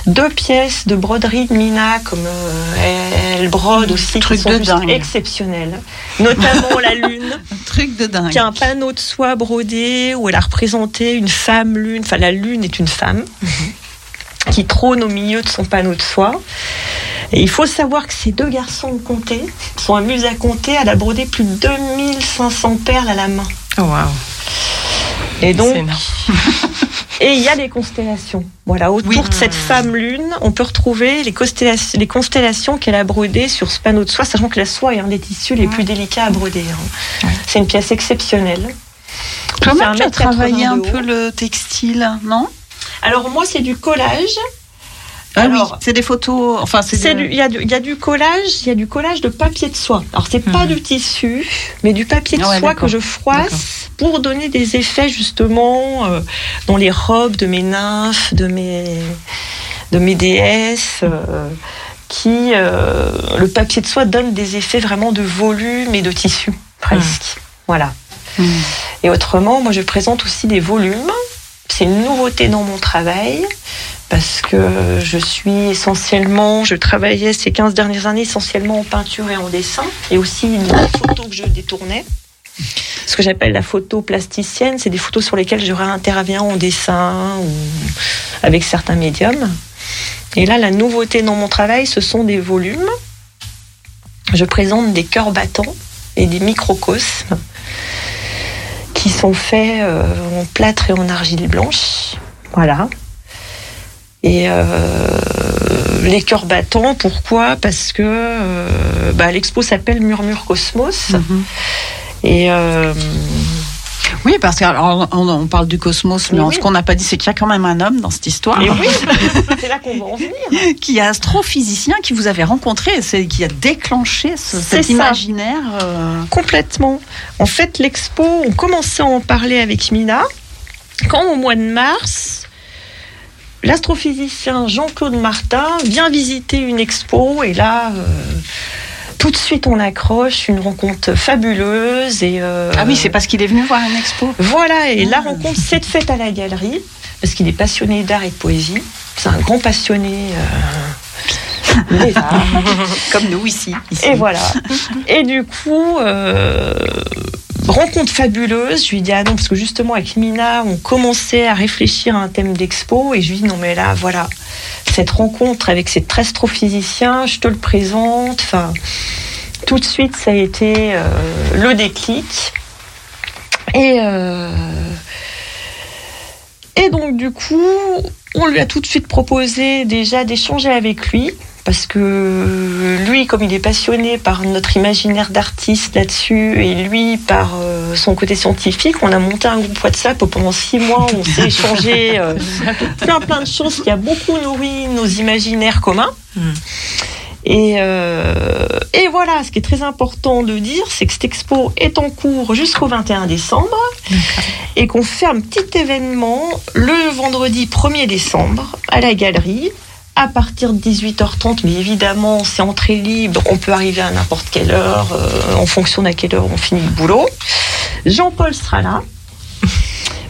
deux pièces de broderie de Mina, comme euh, elle brode aussi, Truc qui sont de juste dingue. exceptionnelles. Notamment la lune Un truc de dingue. qui a un panneau de soie brodé où elle a représenté une femme lune. Enfin, la lune est une femme qui trône au milieu de son panneau de soie. Et il faut savoir que ces deux garçons ont compté, sont amusés à compter. Elle a brodé plus de 2500 perles à la main. Oh, waouh. Et donc, et il y a les constellations. Voilà, autour Oui. de cette femme lune, on peut retrouver les constellations, les constellations qu'elle a brodées sur ce panneau de soie, sachant que la soie est un des tissus les plus délicats à broder. hein. C'est une pièce exceptionnelle. Un tu as travaillé un de peu le textile, non? Alors moi, c'est du collage. Ah oui, Alors, c'est des photos. Enfin, c'est Il y, a du- il y a du collage, il y a du collage de papier de soie. Alors c'est pas Mhm. du tissu, mais du papier de Ah ouais, soie que je froisse pour donner des effets justement euh, dans les robes de mes nymphes, de mes de mes déesses. euh, qui euh, le papier de soie donne des effets vraiment de volume et de tissu presque. Voilà. Mhm. Et autrement, moi je présente aussi des volumes. C'est une nouveauté dans mon travail parce que je suis essentiellement, je travaillais ces 15 dernières années essentiellement en peinture et en dessin et aussi une photo que je détournais. Ce que j'appelle la photo plasticienne, c'est des photos sur lesquelles je réinterviens en dessin ou avec certains médiums. Et là, la nouveauté dans mon travail, ce sont des volumes. Je présente des cœurs battants et des microcosmes qui sont faits euh, en plâtre et en argile blanche. Voilà. Et euh, les cœurs battants, pourquoi? Parce que euh, bah, l'expo s'appelle Murmure Cosmos. Mhm. Et euh, Oui, parce qu'on on, parle du cosmos, mais oui. ce qu'on n'a pas dit, c'est qu'il y a quand même un homme dans cette histoire. et oui, c'est là qu'on va en venir. qui est astrophysicien, qui vous avez rencontré, c'est qui a déclenché ce- cet ça. imaginaire. euh, Complètement. En fait, l'expo, on commençait à en parler avec Mina quand au mois de mars, l'astrophysicien Jean-Claude Martin vient visiter une expo et là, euh, tout de suite, on accroche une rencontre fabuleuse et euh, Ah oui, c'est parce qu'il est venu voir une expo. voilà. Et la Ah. rencontre s'est faite à la galerie parce qu'il est passionné d'art et de poésie. C'est un grand passionné. euh, des arts. Comme nous ici. ici. Et voilà. Et du coup, euh, rencontre fabuleuse. Je lui dis ah non parce que justement avec Mina, on commençait à réfléchir à un thème d'expo et je lui dis non mais là voilà cette rencontre avec cet astrophysicien, je te le présente. Tout de suite ça a été euh, le déclic. Euh, et donc du coup, on lui a tout de suite proposé déjà d'échanger avec lui parce que lui, comme il est passionné par notre imaginaire d'artiste là-dessus, et lui par euh, son côté scientifique, on a monté un groupe WhatsApp où pendant six mois, on s'est échangé euh, plein plein de choses qui a beaucoup nourri nos imaginaires communs. Mm. Et, euh, et voilà, ce qui est très important de dire, c'est que cette expo est en cours jusqu'au 21 décembre et qu'on fait un petit événement le vendredi 1er décembre à la galerie à partir de 18h30, mais évidemment, c'est entrée libre, on peut arriver à n'importe quelle heure, euh, en fonction d'à quelle heure on finit le boulot. Jean-Paul sera là.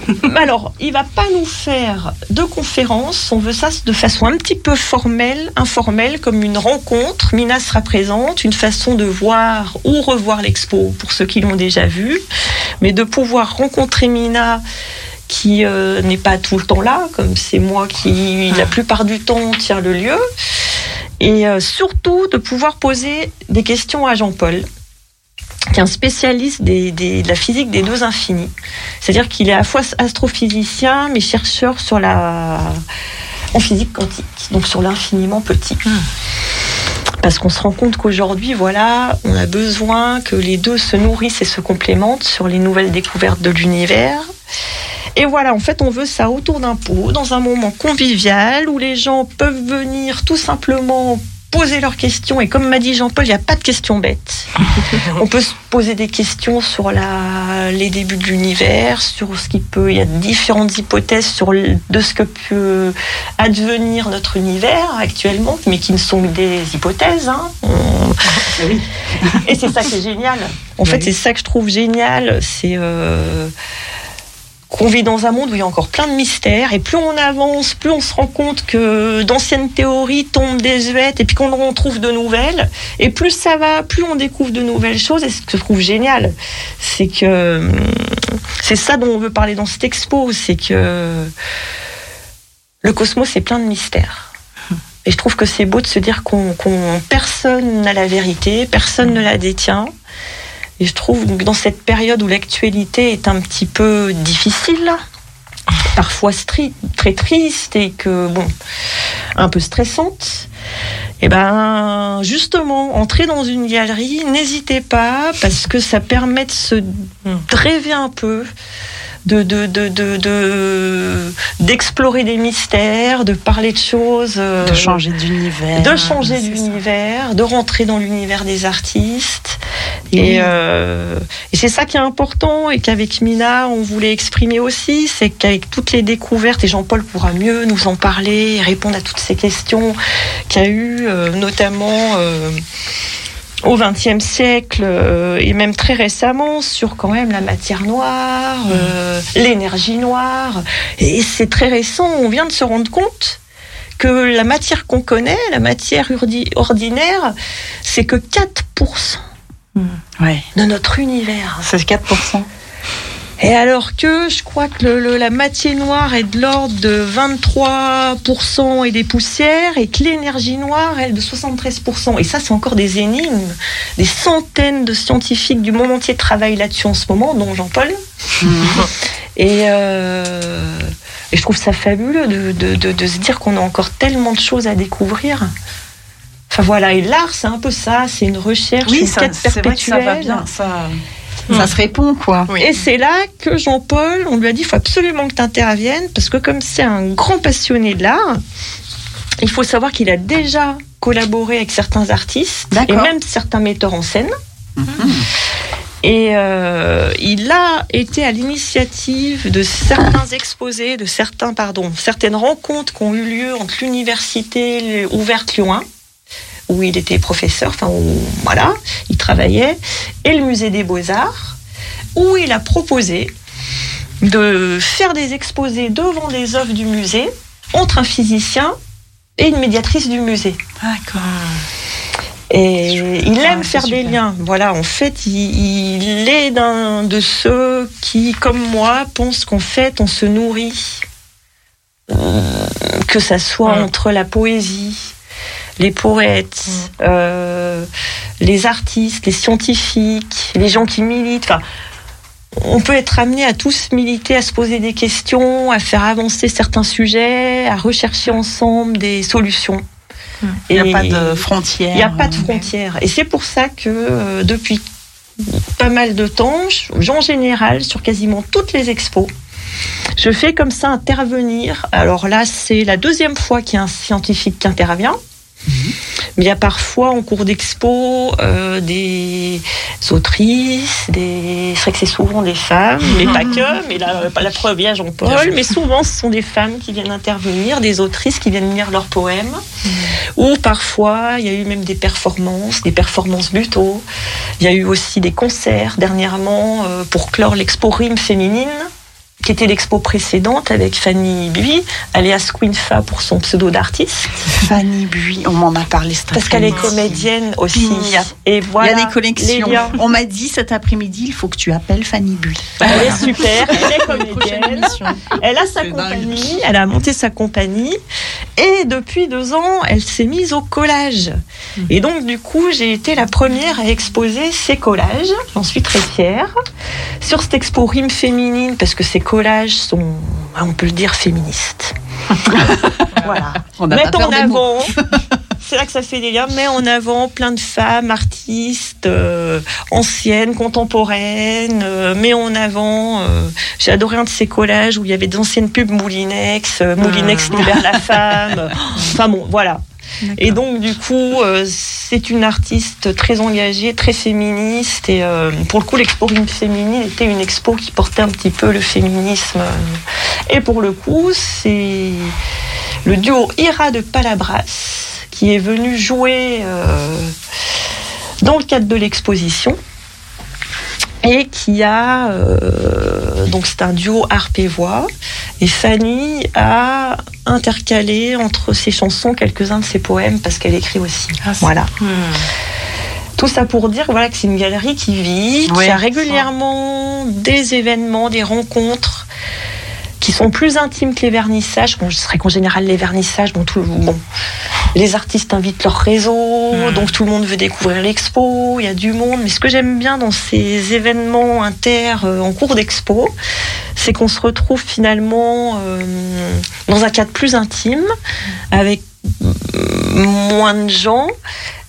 Alors, il va pas nous faire de conférences, on veut ça de façon un petit peu formelle, informelle, comme une rencontre. Mina sera présente, une façon de voir ou revoir l'expo pour ceux qui l'ont déjà vu, mais de pouvoir rencontrer Mina qui euh, n'est pas tout le temps là, comme c'est moi qui, la plupart du temps, tire le lieu. Et euh, surtout de pouvoir poser des questions à Jean-Paul, qui est un spécialiste des- des- de la physique des deux infinis. C'est-à-dire qu'il est à la fois astrophysicien, mais chercheur sur la, en physique quantique, donc sur l'infiniment petit. Parce qu'on se rend compte qu'aujourd'hui, voilà, on a besoin que les deux se nourrissent et se complémentent sur les nouvelles découvertes de l'univers. Et voilà, en fait, on veut ça autour d'un pot, dans un moment convivial où les gens peuvent venir tout simplement poser leurs questions. Et comme m'a dit Jean-Paul, il n'y a pas de questions bêtes. on peut se poser des questions sur la, les débuts de l'univers, sur ce qui peut. Il y a différentes hypothèses sur le- de ce que peut advenir notre univers actuellement, mais qui ne sont que des hypothèses. hein. On- Et c'est ça qui est génial. En fait, c'est ça que je trouve génial. C'est euh, qu'on vit dans un monde où il y a encore plein de mystères. Et plus on avance, plus on se rend compte que d'anciennes théories tombent désuètes et puis qu'on en trouve de nouvelles. Et plus ça va, plus on découvre de nouvelles choses. Et ce que je trouve génial, c'est que c'est ça dont on veut parler dans cette expo. C'est que le cosmos est plein de mystères. Et je trouve que c'est beau de se dire qu'on- personne n'a la vérité, personne ne la détient, Et je trouve que dans cette période où l'actualité est un petit peu difficile, parfois très triste et que bon, un peu stressante, et ben justement, entrer dans une galerie, n'hésitez pas parce que ça permet de se rêver un peu. De, de, de, de, de- d'explorer des mystères, de parler de choses, euh, De changer d'univers. de changer d'univers, de rentrer dans l'univers des artistes. Et, euh, et c'est ça qui est important et qu'avec Mina, on voulait exprimer aussi, c'est qu'avec toutes les découvertes, et Jean-Paul pourra mieux nous en parler et répondre à toutes ces questions qu'il y a eu, euh, notamment euh, au XXe siècle euh, et même très récemment sur quand même la matière noire, euh, l'énergie noire. Et c'est très récent, on vient de se rendre compte que la matière qu'on connaît, la matière ordinaire, c'est que 4% Ouais, de notre univers. c'est 4%. Et alors que je crois que le- le- la matière noire est de l'ordre de 23% et des poussières et que l'énergie noire elle est de 73%. Et ça, c'est encore des énigmes. Des centaines de scientifiques du monde entier travaillent là-dessus en ce moment, dont Jean-Paul. Et, euh, et je trouve ça fabuleux de, de- de- de se dire qu'on a encore tellement de choses à découvrir. Enfin voilà, et l'art, c'est un peu ça, c'est une recherche, Oui, une ça, quête vrai que ça va perpétuelle. bien. Ça, ça se répond, quoi. Oui. Et c'est là que Jean-Paul, on lui a dit, il faut absolument que tu interviennes, parce que comme c'est un grand passionné de l'art, il faut savoir qu'il a déjà collaboré avec certains artistes, et même certains metteurs en scène. Mhm. Et euh, il a été à l'initiative de certains exposés, de certains, pardon, certaines rencontres qui ont eu lieu entre l'université ouverte Lyon 1, où il était professeur, enfin où, voilà, il travaillait, et le musée des beaux-arts, où il a proposé de faire des exposés devant les œuvres du musée entre un physicien et une médiatrice du musée. D'accord. Et il Ah, aime c'est faire des liens. Voilà, en fait, il, il est d'un de ceux qui, comme moi, pensent qu'en fait, on se nourrit, euh, que ça soit entre la poésie, les poètes, euh, les artistes, les scientifiques, les gens qui militent. Enfin, on peut être amené à tous militer, à se poser des questions, à faire avancer certains sujets, à rechercher ensemble des solutions. Il n'y a pas de frontières. il n'y a pas de frontières. Et c'est pour ça que euh, depuis pas mal de temps, en général, sur quasiment toutes les expos, je fais comme ça intervenir. Alors là, c'est la deuxième fois qu'il y a un scientifique qui intervient. Mais il y a parfois en cours d'expo euh, des autrices, des... c'est vrai que c'est souvent des femmes, mais pas que, mais la, la preuve, a Jean-Paul, mais souvent ce sont des femmes qui viennent intervenir, des autrices qui viennent lire leurs poèmes, ou parfois il y a eu même des performances, des performances buto, il y a eu aussi des concerts dernièrement euh, pour clore l'expo Rime féminine, qui était l'expo précédente avec Fanny Bui, alias Queen Fa pour son pseudo d'artiste, Fanny Bui, on m'en a parlé cet parce qu'elle est comédienne aussi. Et voilà, Il y a des liens. On m'a dit cet après-midi, il faut que tu appelles Fanny Bui. Elle est super, elle est comédienne. Elle a sa C'est compagnie, elle a monté sa compagnie et depuis deux ans, elle s'est mise au collage. Et donc du coup, j'ai été la première à exposer ses collages. J'en suis très fière. Sur cette expo rime féminine, parce que ces collages sont, ah, on peut le dire, féministes. voilà. On peur en avant. C'est là que ça fait des liens. Met en avant plein de femmes, artistes, euh, anciennes, contemporaines. euh, met en avant. euh, J'ai adoré un de ces collages où il y avait d'anciennes pubs Moulinex, euh, Moulinex libère la femme. Enfin bon, voilà. Et donc du coup, euh, c'est une artiste très engagée, très féministe. Et euh, pour le coup, l'expo Rime féminine était une expo qui portait un petit peu le féminisme. Et pour le coup, c'est le duo Ira de Palabras qui est venu jouer euh, dans le cadre de l'exposition et qui a euh, donc c'est un duo harpe et voix et Fanny a intercalé entre ses chansons quelques-uns de ses poèmes parce qu'elle écrit aussi. Voilà. tout ça pour dire voilà que c'est une galerie qui vit Ouais, qui a régulièrement des événements des rencontres qui sont plus intimes que les vernissages. Bon, je serais qu'en général les vernissages, bon, tout, bon, les artistes invitent leur réseau, donc tout le monde veut découvrir l'expo, il y a du monde. Mais ce que j'aime bien dans ces événements inter euh, en cours d'expo, c'est qu'on se retrouve finalement euh, dans un cadre plus intime, avec moins de gens.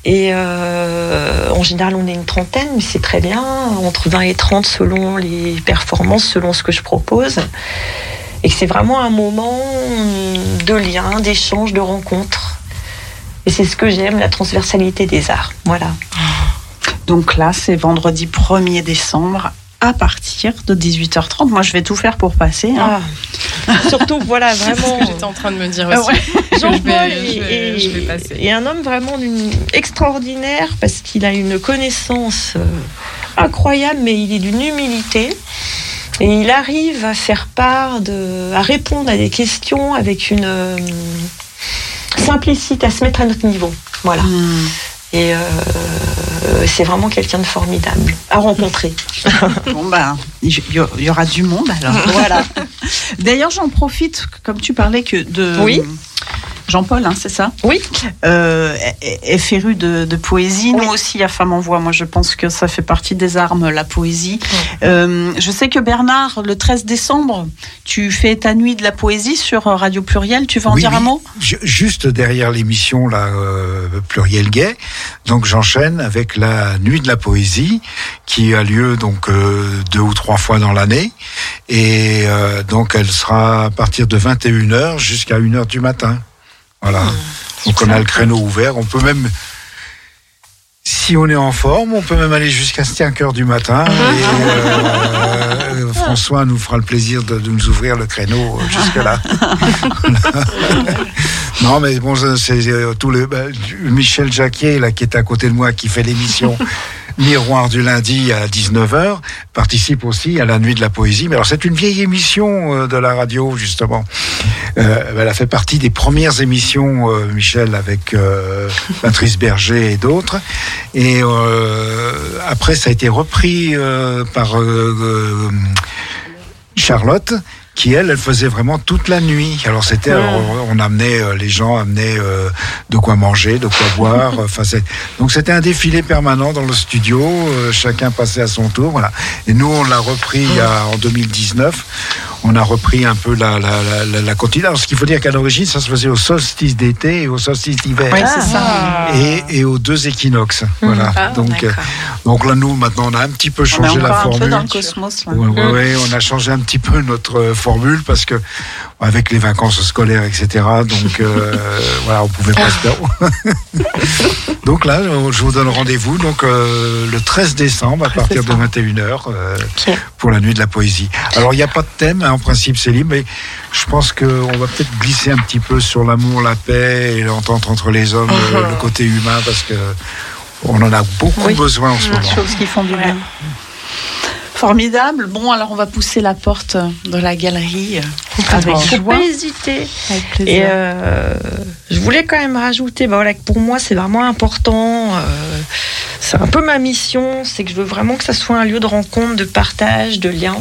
Et euh, en général, on est une trentaine, mais c'est très bien, entre 20 et 30 selon les performances, selon ce que je propose. Et que c'est vraiment un moment de lien, d'échange, de rencontre. Et c'est ce que j'aime, la transversalité des arts. Voilà. Donc là, c'est vendredi 1er décembre à partir de 18h30. Moi, je vais tout faire pour passer. hein. Ah. Surtout, voilà, vraiment. J'étais en train de me dire aussi. ouais. Jean-Paul Je vais- je est un homme vraiment d'une extraordinaire parce qu'il a une connaissance euh, incroyable, mais il est d'une humilité. Et il arrive à faire part de, à répondre à des questions avec une euh, simplicité, à se mettre à notre niveau. Voilà. Hmm. Et euh, c'est vraiment quelqu'un de formidable à rencontrer. Bon, ben, il y il y aura du monde alors. Voilà. D'ailleurs, j'en profite, comme tu parlais que de. Oui. Jean-Paul, hein, c'est ça Oui. Euh, est, est féru de, de poésie. Nous aussi, à Femmes en Voix, moi je pense que ça fait partie des armes, la poésie. Euh, je sais que Bernard, le 13 décembre, tu fais ta nuit de la poésie sur Radio Pluriel. Tu veux en Oui, dire un mot? Ju- Juste derrière l'émission là, euh, pluriel gay, donc j'enchaîne avec la nuit de la poésie qui a lieu donc euh, deux ou trois fois dans l'année et euh, donc elle sera à partir de 21h jusqu'à 1h du matin. Voilà. donc on a le créneau ouvert, on peut même si on est en forme, on peut même aller jusqu'à 5 heures du matin. Et, euh, François nous fera le plaisir de, nous ouvrir le créneau euh, jusque-là. non, mais bon, c'est euh, tout le bah, Michel Jacquier là qui est à côté de moi, qui fait l'émission Miroir du lundi à 19h, participe aussi à la nuit de la poésie. Mais alors c'est une vieille émission euh, de la radio justement. Euh, elle a fait partie des premières émissions, euh, Michel, avec euh, Patrice Berger et d'autres. Et après, ça a été repris par Charlotte qui elle, elle faisait vraiment toute la nuit. Alors c'était, alors, on amenait euh, les gens amenaient euh, de quoi manger, de quoi boire. Enfin, c'est- donc c'était un défilé permanent dans le studio. euh, chacun passait à son tour, voilà. Et nous, on l'a repris y a- en 2019. On a repris un peu la la la, la, la continuité. Alors, ce qu'il faut dire qu'à l'origine, ça se faisait au solstice d'été et au solstice d'hiver. Oui, c'est ça. Et, et aux deux équinoxes. Voilà. Ah, donc, euh, donc là, nous, maintenant, on a un petit peu On est changé la encore un peu formule. dans le cosmos. Là. Ouais, ouais, ouais, on a changé un petit peu notre euh, formule parce que avec les vacances scolaires, etc. Donc euh, voilà, on pouvait pas se faire. donc là, je vous donne rendez-vous donc euh, le 13 décembre à partir de 21h euh, pour la nuit de la poésie. Alors il n'y a pas de thème, hein, en principe c'est libre, mais je pense qu'on va peut-être glisser un petit peu sur l'amour, la paix et l'entente entre les hommes, euh, le côté humain, parce que on en a beaucoup Oui. besoin en ce moment. choses qui font du bien. Formidable. Bon, alors on va pousser la porte de la galerie euh, avec joie. pas hésiter. Avec plaisir. Et euh, je voulais quand même rajouter, bah voilà, que pour moi c'est vraiment important. euh, c'est un peu ma mission, c'est que je veux vraiment que ça soit un lieu de rencontre, de partage, de lien.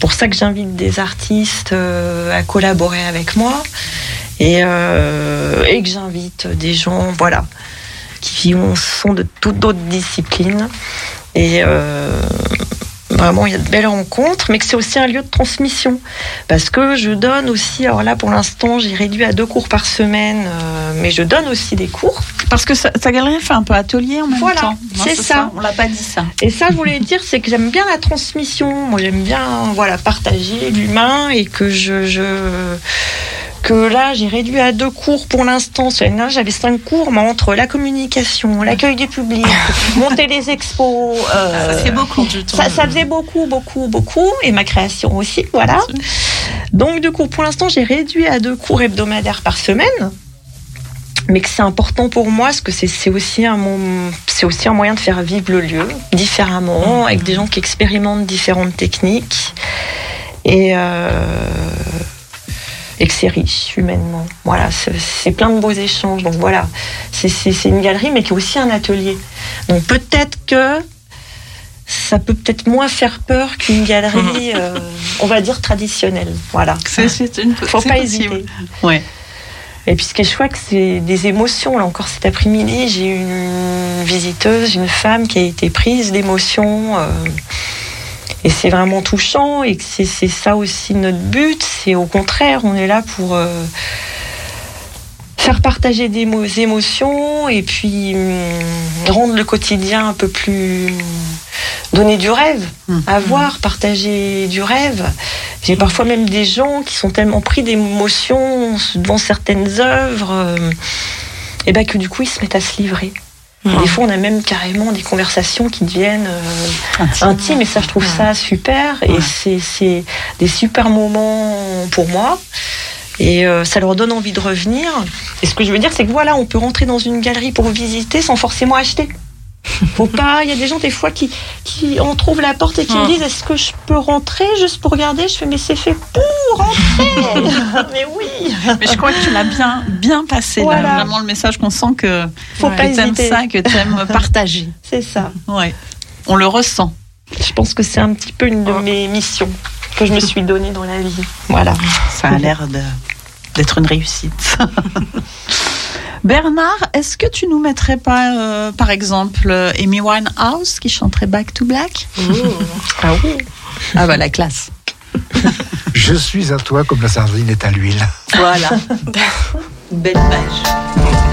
Pour ça que j'invite des artistes euh, à collaborer avec moi et, et que j'invite des gens, voilà, qui ont- sont de toutes d'autres disciplines. Et vraiment, il y a de belles rencontres, mais que c'est aussi un lieu de transmission. Parce que je donne aussi, alors là pour l'instant j'ai réduit à deux cours par semaine, euh, mais je donne aussi des cours. Parce que ça- ta galerie fait un peu atelier en même Voilà, temps. Non, c'est ça. On l'a pas dit ça. Et ça, je voulais dire, c'est que j'aime bien la transmission. Moi, j'aime bien, voilà, partager l'humain et que je, je- que là, j'ai réduit à deux cours pour l'instant. J'avais cinq cours, mais entre la communication, l'accueil du public, monter les expos, euh, Ça beaucoup. ça, ça faisait beaucoup, beaucoup, beaucoup, et ma création aussi, voilà. Donc, du coup, pour l'instant, j'ai réduit à deux cours hebdomadaires par semaine. Mais que c'est important pour moi, parce que c'est c'est aussi, un mom- c'est aussi un moyen de faire vivre le lieu différemment, avec des gens qui expérimentent différentes techniques. Et, euh, et que c'est riche humainement. Voilà, c'est plein de beaux échanges. Donc voilà, c'est une galerie, mais qui est aussi un atelier. Donc peut-être que ça peut peut-être moins faire peur qu'une galerie, euh, on va dire traditionnelle. Voilà. C'est c'est une Faut pas possible. hésiter. Ouais. Et puis ce qui est chouette, c'est des émotions. Là encore cet après-midi, j'ai eu une visiteuse, une femme qui a été prise d'émotions. euh, et c'est vraiment touchant. Et que c'est ça aussi notre but. C'est au contraire, on est là pour euh, faire partager des mo- émotions et puis hum, rendre le quotidien un peu plus donner du rêve à voir, partager du rêve. J'ai parfois même des gens qui sont tellement pris d'émotions devant certaines œuvres, euh, et ben que du coup ils se mettent à se livrer. Des fois, on a même carrément des conversations qui deviennent euh, intimes, et ça, je trouve ça super. Et c'est- c'est des super moments pour moi. Et euh, ça leur donne envie de revenir. Et ce que je veux dire, c'est que voilà, on peut rentrer dans une galerie pour visiter sans forcément acheter. Faut pas. Il y a des gens des fois qui, qui trouvent la porte et qui me Ah. disent Est-ce que je peux rentrer juste pour regarder? Je fais Mais c'est fait pour rentrer. mais oui. Mais je crois que tu l'as bien, bien passé. là. Voilà. Vraiment le message qu'on sent que, Faut pas hésiter. ça, que t'aimes partager. C'est ça. Ouais. On le ressent. Je pense que c'est un petit peu une de mes missions que je me suis donnée dans la vie. Voilà. Ça a l'air de- d'être une réussite. Bernard, est-ce que tu nous mettrais pas, euh, par exemple, euh, Amy Winehouse qui chanterait Back to Black? Ah oui. Ah bah la classe. Je suis à toi comme la sardine est à l'huile. Voilà. Belle image.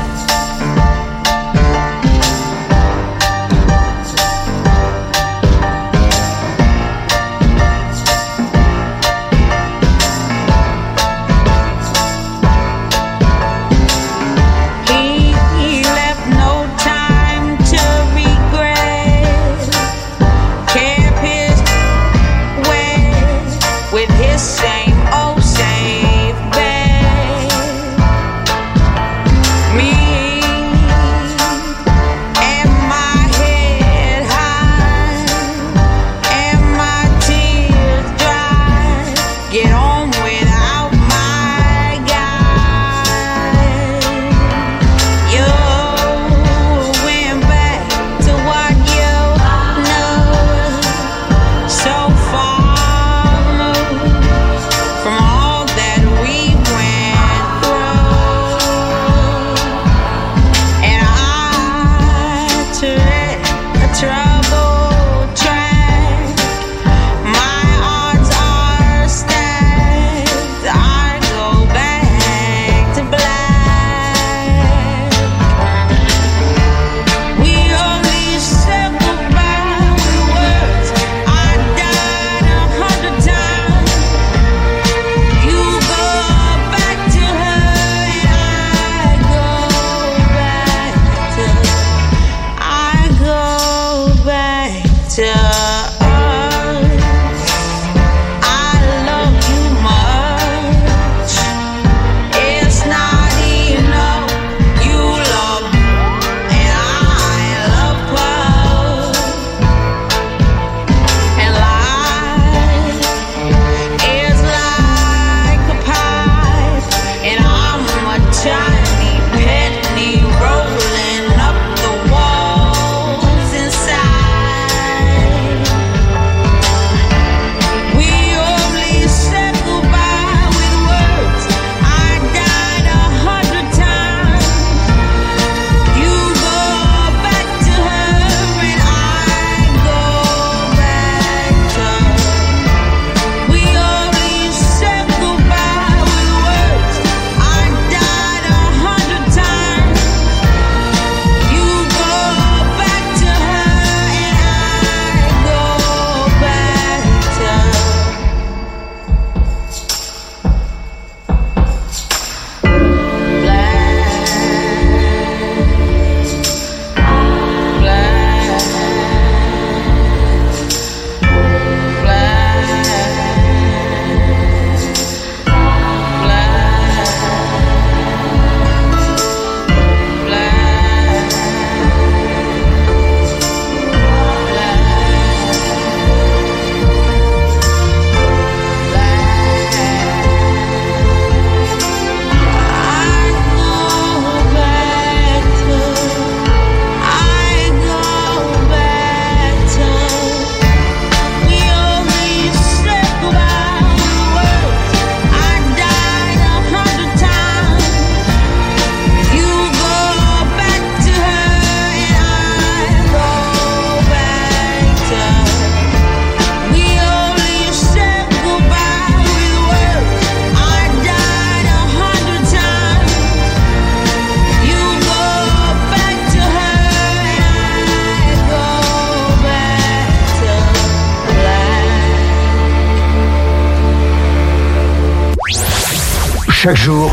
Chaque jour,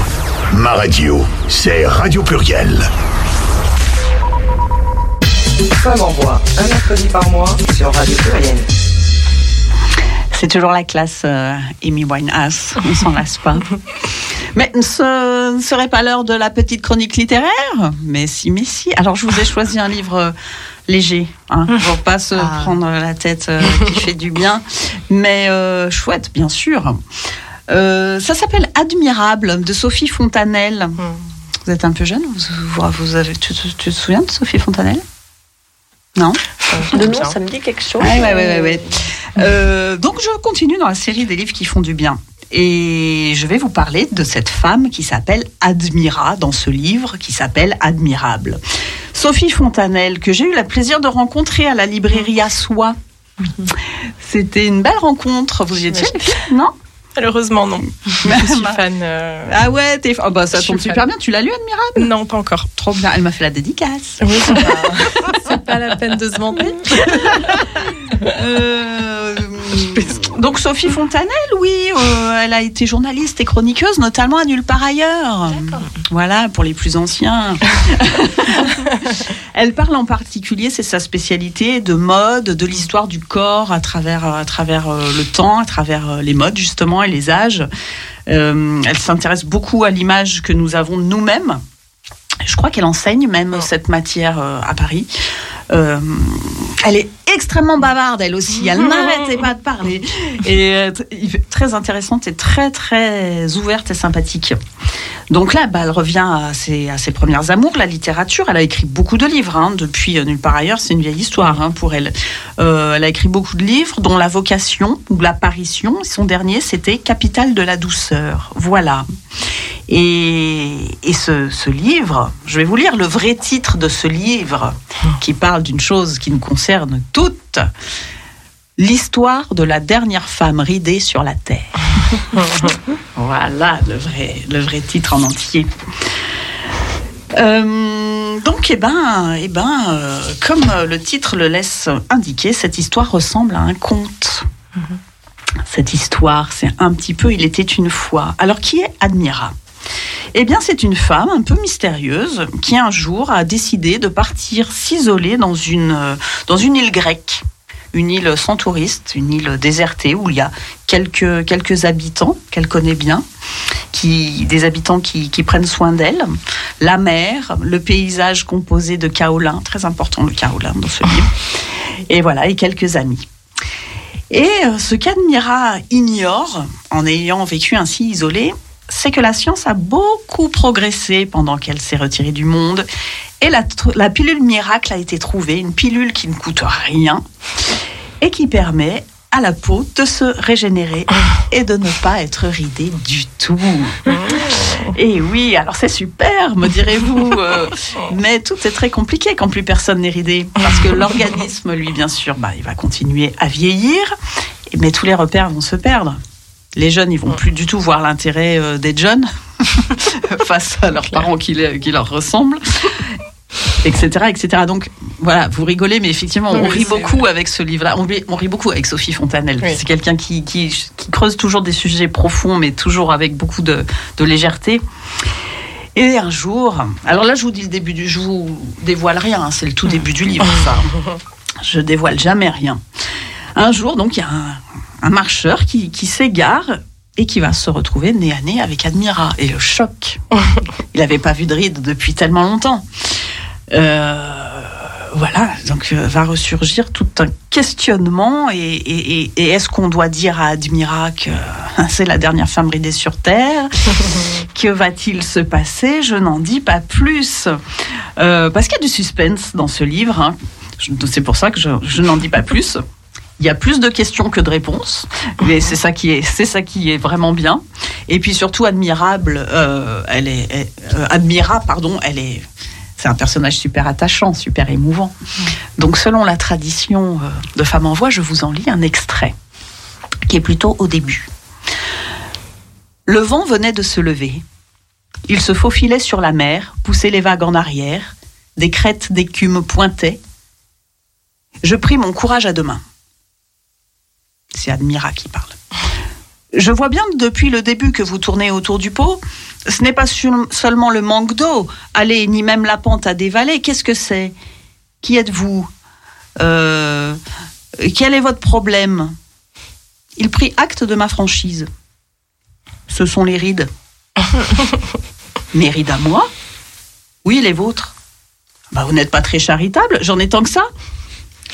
ma radio, c'est Radio Pluriel. Femme en voix, un mercredi par mois sur Radio Pluriel. C'est toujours la classe euh, Amy Winehouse, on s'en lasse pas. Mais ce ne serait pas l'heure de la petite chronique littéraire? Mais si, mais si. Alors je vous ai choisi un livre euh, léger, hein, pour pas se Ah. prendre la tête euh, qui fait du bien, mais euh, chouette, bien sûr. Euh, ça s'appelle Admirable de Sophie Fontanelle. Vous êtes un peu jeune vous, vous- vous avez, tu, tu- tu te souviens de Sophie Fontanelle? Non? De nom, ça me dit quelque chose. Ouais, ouais, ouais, ouais, ouais. Euh, donc je continue dans la série des livres qui font du bien. Et je vais vous parler de cette femme qui s'appelle Admira dans ce livre qui s'appelle Admirable. Sophie Fontanelle, que j'ai eu le plaisir de rencontrer à la librairie à Soie. C'était une belle rencontre. Vous y étiez Non? Malheureusement, non. Je suis fan. euh, Ah ouais, t'es... oh bah, ça Je tombe fan. super bien. Tu l'as lu, Admirable Non, pas encore. Trop bien. Elle m'a fait la dédicace. Oui, c'est pas, pas la peine de se vanter. Euh, donc Sophie Fontanelle, oui, euh, elle a été journaliste et chroniqueuse, notamment à Nulle part ailleurs. Voilà, pour les plus anciens. elle parle en particulier, c'est sa spécialité, de mode, de l'histoire du corps à travers, à travers euh, le temps, à travers euh, les modes justement et les âges. Euh, elle s'intéresse beaucoup à l'image que nous avons nous-mêmes. Je crois qu'elle enseigne même cette matière à Paris. Euh, elle est extrêmement bavarde, elle aussi. Elle n'arrêtait pas de parler. Et euh, très intéressante et très, très ouverte et sympathique. Donc là, bah, elle revient à ses, à ses premières amours, la littérature. Elle a écrit beaucoup de livres. hein, depuis euh, Nulle part ailleurs, c'est une vieille histoire hein, pour elle. Euh, elle a écrit beaucoup de livres, dont La vocation ou L'apparition. Son dernier, c'était Capitale de la douceur. Voilà. Et, et ce, ce livre, je vais vous lire le vrai titre de ce livre qui parle d'une chose qui nous concerne toutes. L'histoire de la dernière femme ridée sur la terre. voilà le vrai, le vrai titre en entier. Euh, donc, eh ben, eh ben, euh, comme le titre le laisse indiquer, cette histoire ressemble à un conte. Cette histoire, c'est un petit peu Il était une fois. Alors, qui est Admira? Eh bien, c'est une femme un peu mystérieuse qui un jour a décidé de partir s'isoler dans une, euh, dans une île grecque. Une île sans touristes, une île désertée où il y a quelques, quelques habitants qu'elle connaît bien, qui, des habitants qui, prennent soin d'elle, la mer, le paysage composé de kaolin, très important le kaolin dans ce livre, et voilà, et quelques amis. Et euh, ce qu'Admira ignore, en ayant vécu ainsi isolée, c'est que la science a beaucoup progressé pendant qu'elle s'est retirée du monde. Et la, pilule miracle a été trouvée, une pilule qui ne coûte rien et qui permet à la peau de se régénérer et de ne pas être ridée du tout. Et oui, alors c'est super, me direz-vous, euh, mais tout est très compliqué quand plus personne n'est ridé, parce que l'organisme, lui, bien sûr, bah, il va continuer à vieillir, mais tous les repères vont se perdre. Les jeunes, ils vont plus du tout voir l'intérêt euh, d'être jeunes face à leurs parents qui, les- qui leur ressemblent, etc., etc. Donc voilà, vous rigolez, mais effectivement, on Oui, rit beaucoup avec ce livre-là. On, rit- on rit beaucoup avec Sophie Fontanelle. Oui. C'est quelqu'un qui, qui, qui creuse toujours des sujets profonds, mais toujours avec beaucoup de, de légèreté. Et un jour, alors là, je vous dis le début du, je vous dévoile rien. hein, c'est le tout début du livre, ça. Je dévoile jamais rien. Un jour, donc, il y a un, un marcheur qui, qui s'égare et qui va se retrouver nez à nez avec Admira. Et le choc. Il n'avait pas vu de ride depuis tellement longtemps. Euh, voilà, donc euh, va ressurgir tout un questionnement et, et- et- et est-ce qu'on doit dire à Admira que c'est la dernière femme ridée sur Terre? Que va-t-il se passer? Je n'en dis pas plus. Euh, parce qu'il y a du suspense dans ce livre. hein. C'est pour ça que je, je n'en dis pas plus. Il y a plus de questions que de réponses, mais c'est ça qui est, vraiment bien. Et puis surtout admirable, euh, elle est, euh, Admira, pardon, elle est, c'est un personnage super attachant, super émouvant. Donc selon la tradition euh, de Femme en Voix, je vous en lis un extrait qui est plutôt au début. Le vent venait de se lever. Il se faufilait sur la mer, poussait les vagues en arrière, des crêtes d'écume pointaient. Je pris mon courage à deux mains. C'est Admira qui parle. Je vois bien depuis le début que vous tournez autour du pot. Ce n'est pas seulement le manque d'eau, allez, ni même la pente à dévaler. Qu'est-ce que c'est? Qui êtes-vous? Euh, Quel est votre problème? Il prit acte de ma franchise. Ce sont les rides. Mes rides à moi? Oui, les vôtres. Bah, vous n'êtes pas très charitable, j'en ai tant que ça.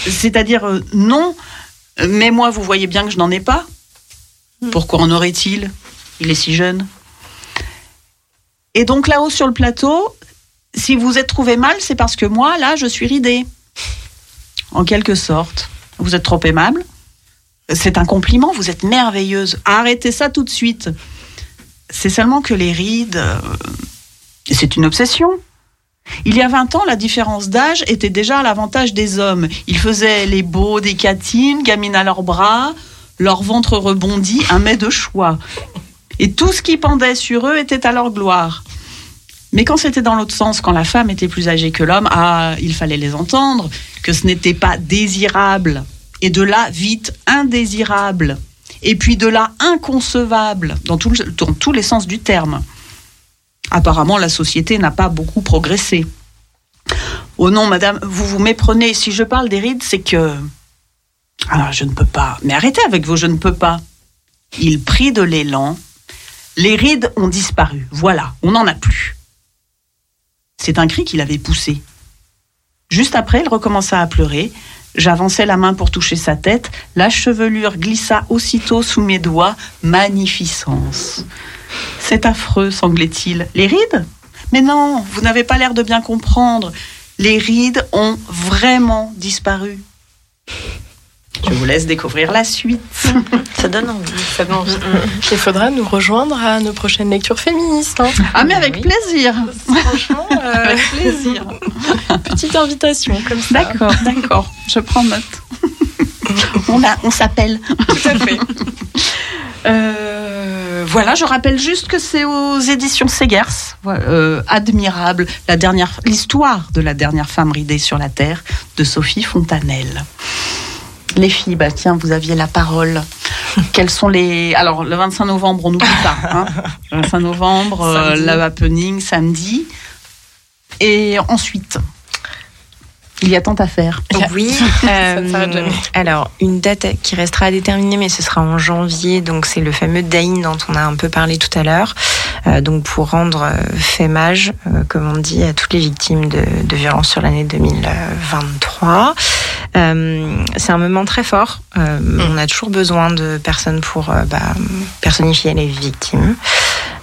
C'est-à-dire, euh, non, mais moi, vous voyez bien que je n'en ai pas. Pourquoi en aurait-il? Il est si jeune. Et donc là-haut sur le plateau, si vous êtes trouvé mal, c'est parce que moi, là, je suis ridée. En quelque sorte. Vous êtes trop aimable. C'est un compliment, vous êtes merveilleuse. Arrêtez ça tout de suite. C'est seulement que les rides, euh, c'est une obsession. Il y a 20 ans, la différence d'âge était déjà à l'avantage des hommes. Ils faisaient les beaux des catines, gamines à leurs bras, leur ventre rebondi, un mets de choix. Et tout ce qui pendait sur eux était à leur gloire. Mais quand c'était dans l'autre sens, quand la femme était plus âgée que l'homme, ah, il fallait les entendre, que ce n'était pas désirable. Et de là, vite, indésirable. Et puis de là, inconcevable, dans tous les sens du terme. Apparemment, la société n'a pas beaucoup progressé. Oh non, madame, vous vous méprenez. Si je parle des rides, c'est que... Ah, je ne peux pas. Mais arrêtez avec vos je ne peux pas. Il prit de l'élan. Les rides ont disparu. Voilà, on n'en a plus. C'est un cri qu'il avait poussé. Juste après, il recommença à pleurer. J'avançai la main pour toucher sa tête. La chevelure glissa aussitôt sous mes doigts. Magnificence. C'est affreux, sanglait-il. Les rides? Mais non, vous n'avez pas l'air de bien comprendre. Les rides ont vraiment disparu. Je vous laisse découvrir la suite. Ça donne envie. Ça donne envie. Il faudra nous rejoindre à nos prochaines lectures féministes. hein. Ah, mais avec Oui. plaisir. Franchement, euh, Avec plaisir. petite invitation comme ça. D'accord, d'accord. Je prends note. On, a- on s'appelle. Tout à fait. Euh, voilà, je rappelle juste que c'est aux éditions Segers. Euh, admirable, la dernière, l'histoire de la dernière femme ridée sur la terre de Sophie Fontanelle. Les filles, bah tiens, vous aviez la parole. Quels sont les Alors, le 25 novembre, on n'oublie pas. Hein le 25 novembre, euh, Samedi. la happening samedi. Et ensuite, il y a tant à faire. Oui, Ça ne s'arrête euh, jamais. alors une date qui restera à déterminer, mais ce sera en janvier, donc c'est le fameux Dain dont on a un peu parlé tout à l'heure. Euh, donc pour rendre euh, fémage, euh, comme on dit, à toutes les victimes de, de violences sur l'année 2023. Euh, c'est un moment très fort. Euh, On a toujours besoin de personnes pour euh, bah, personnifier les victimes.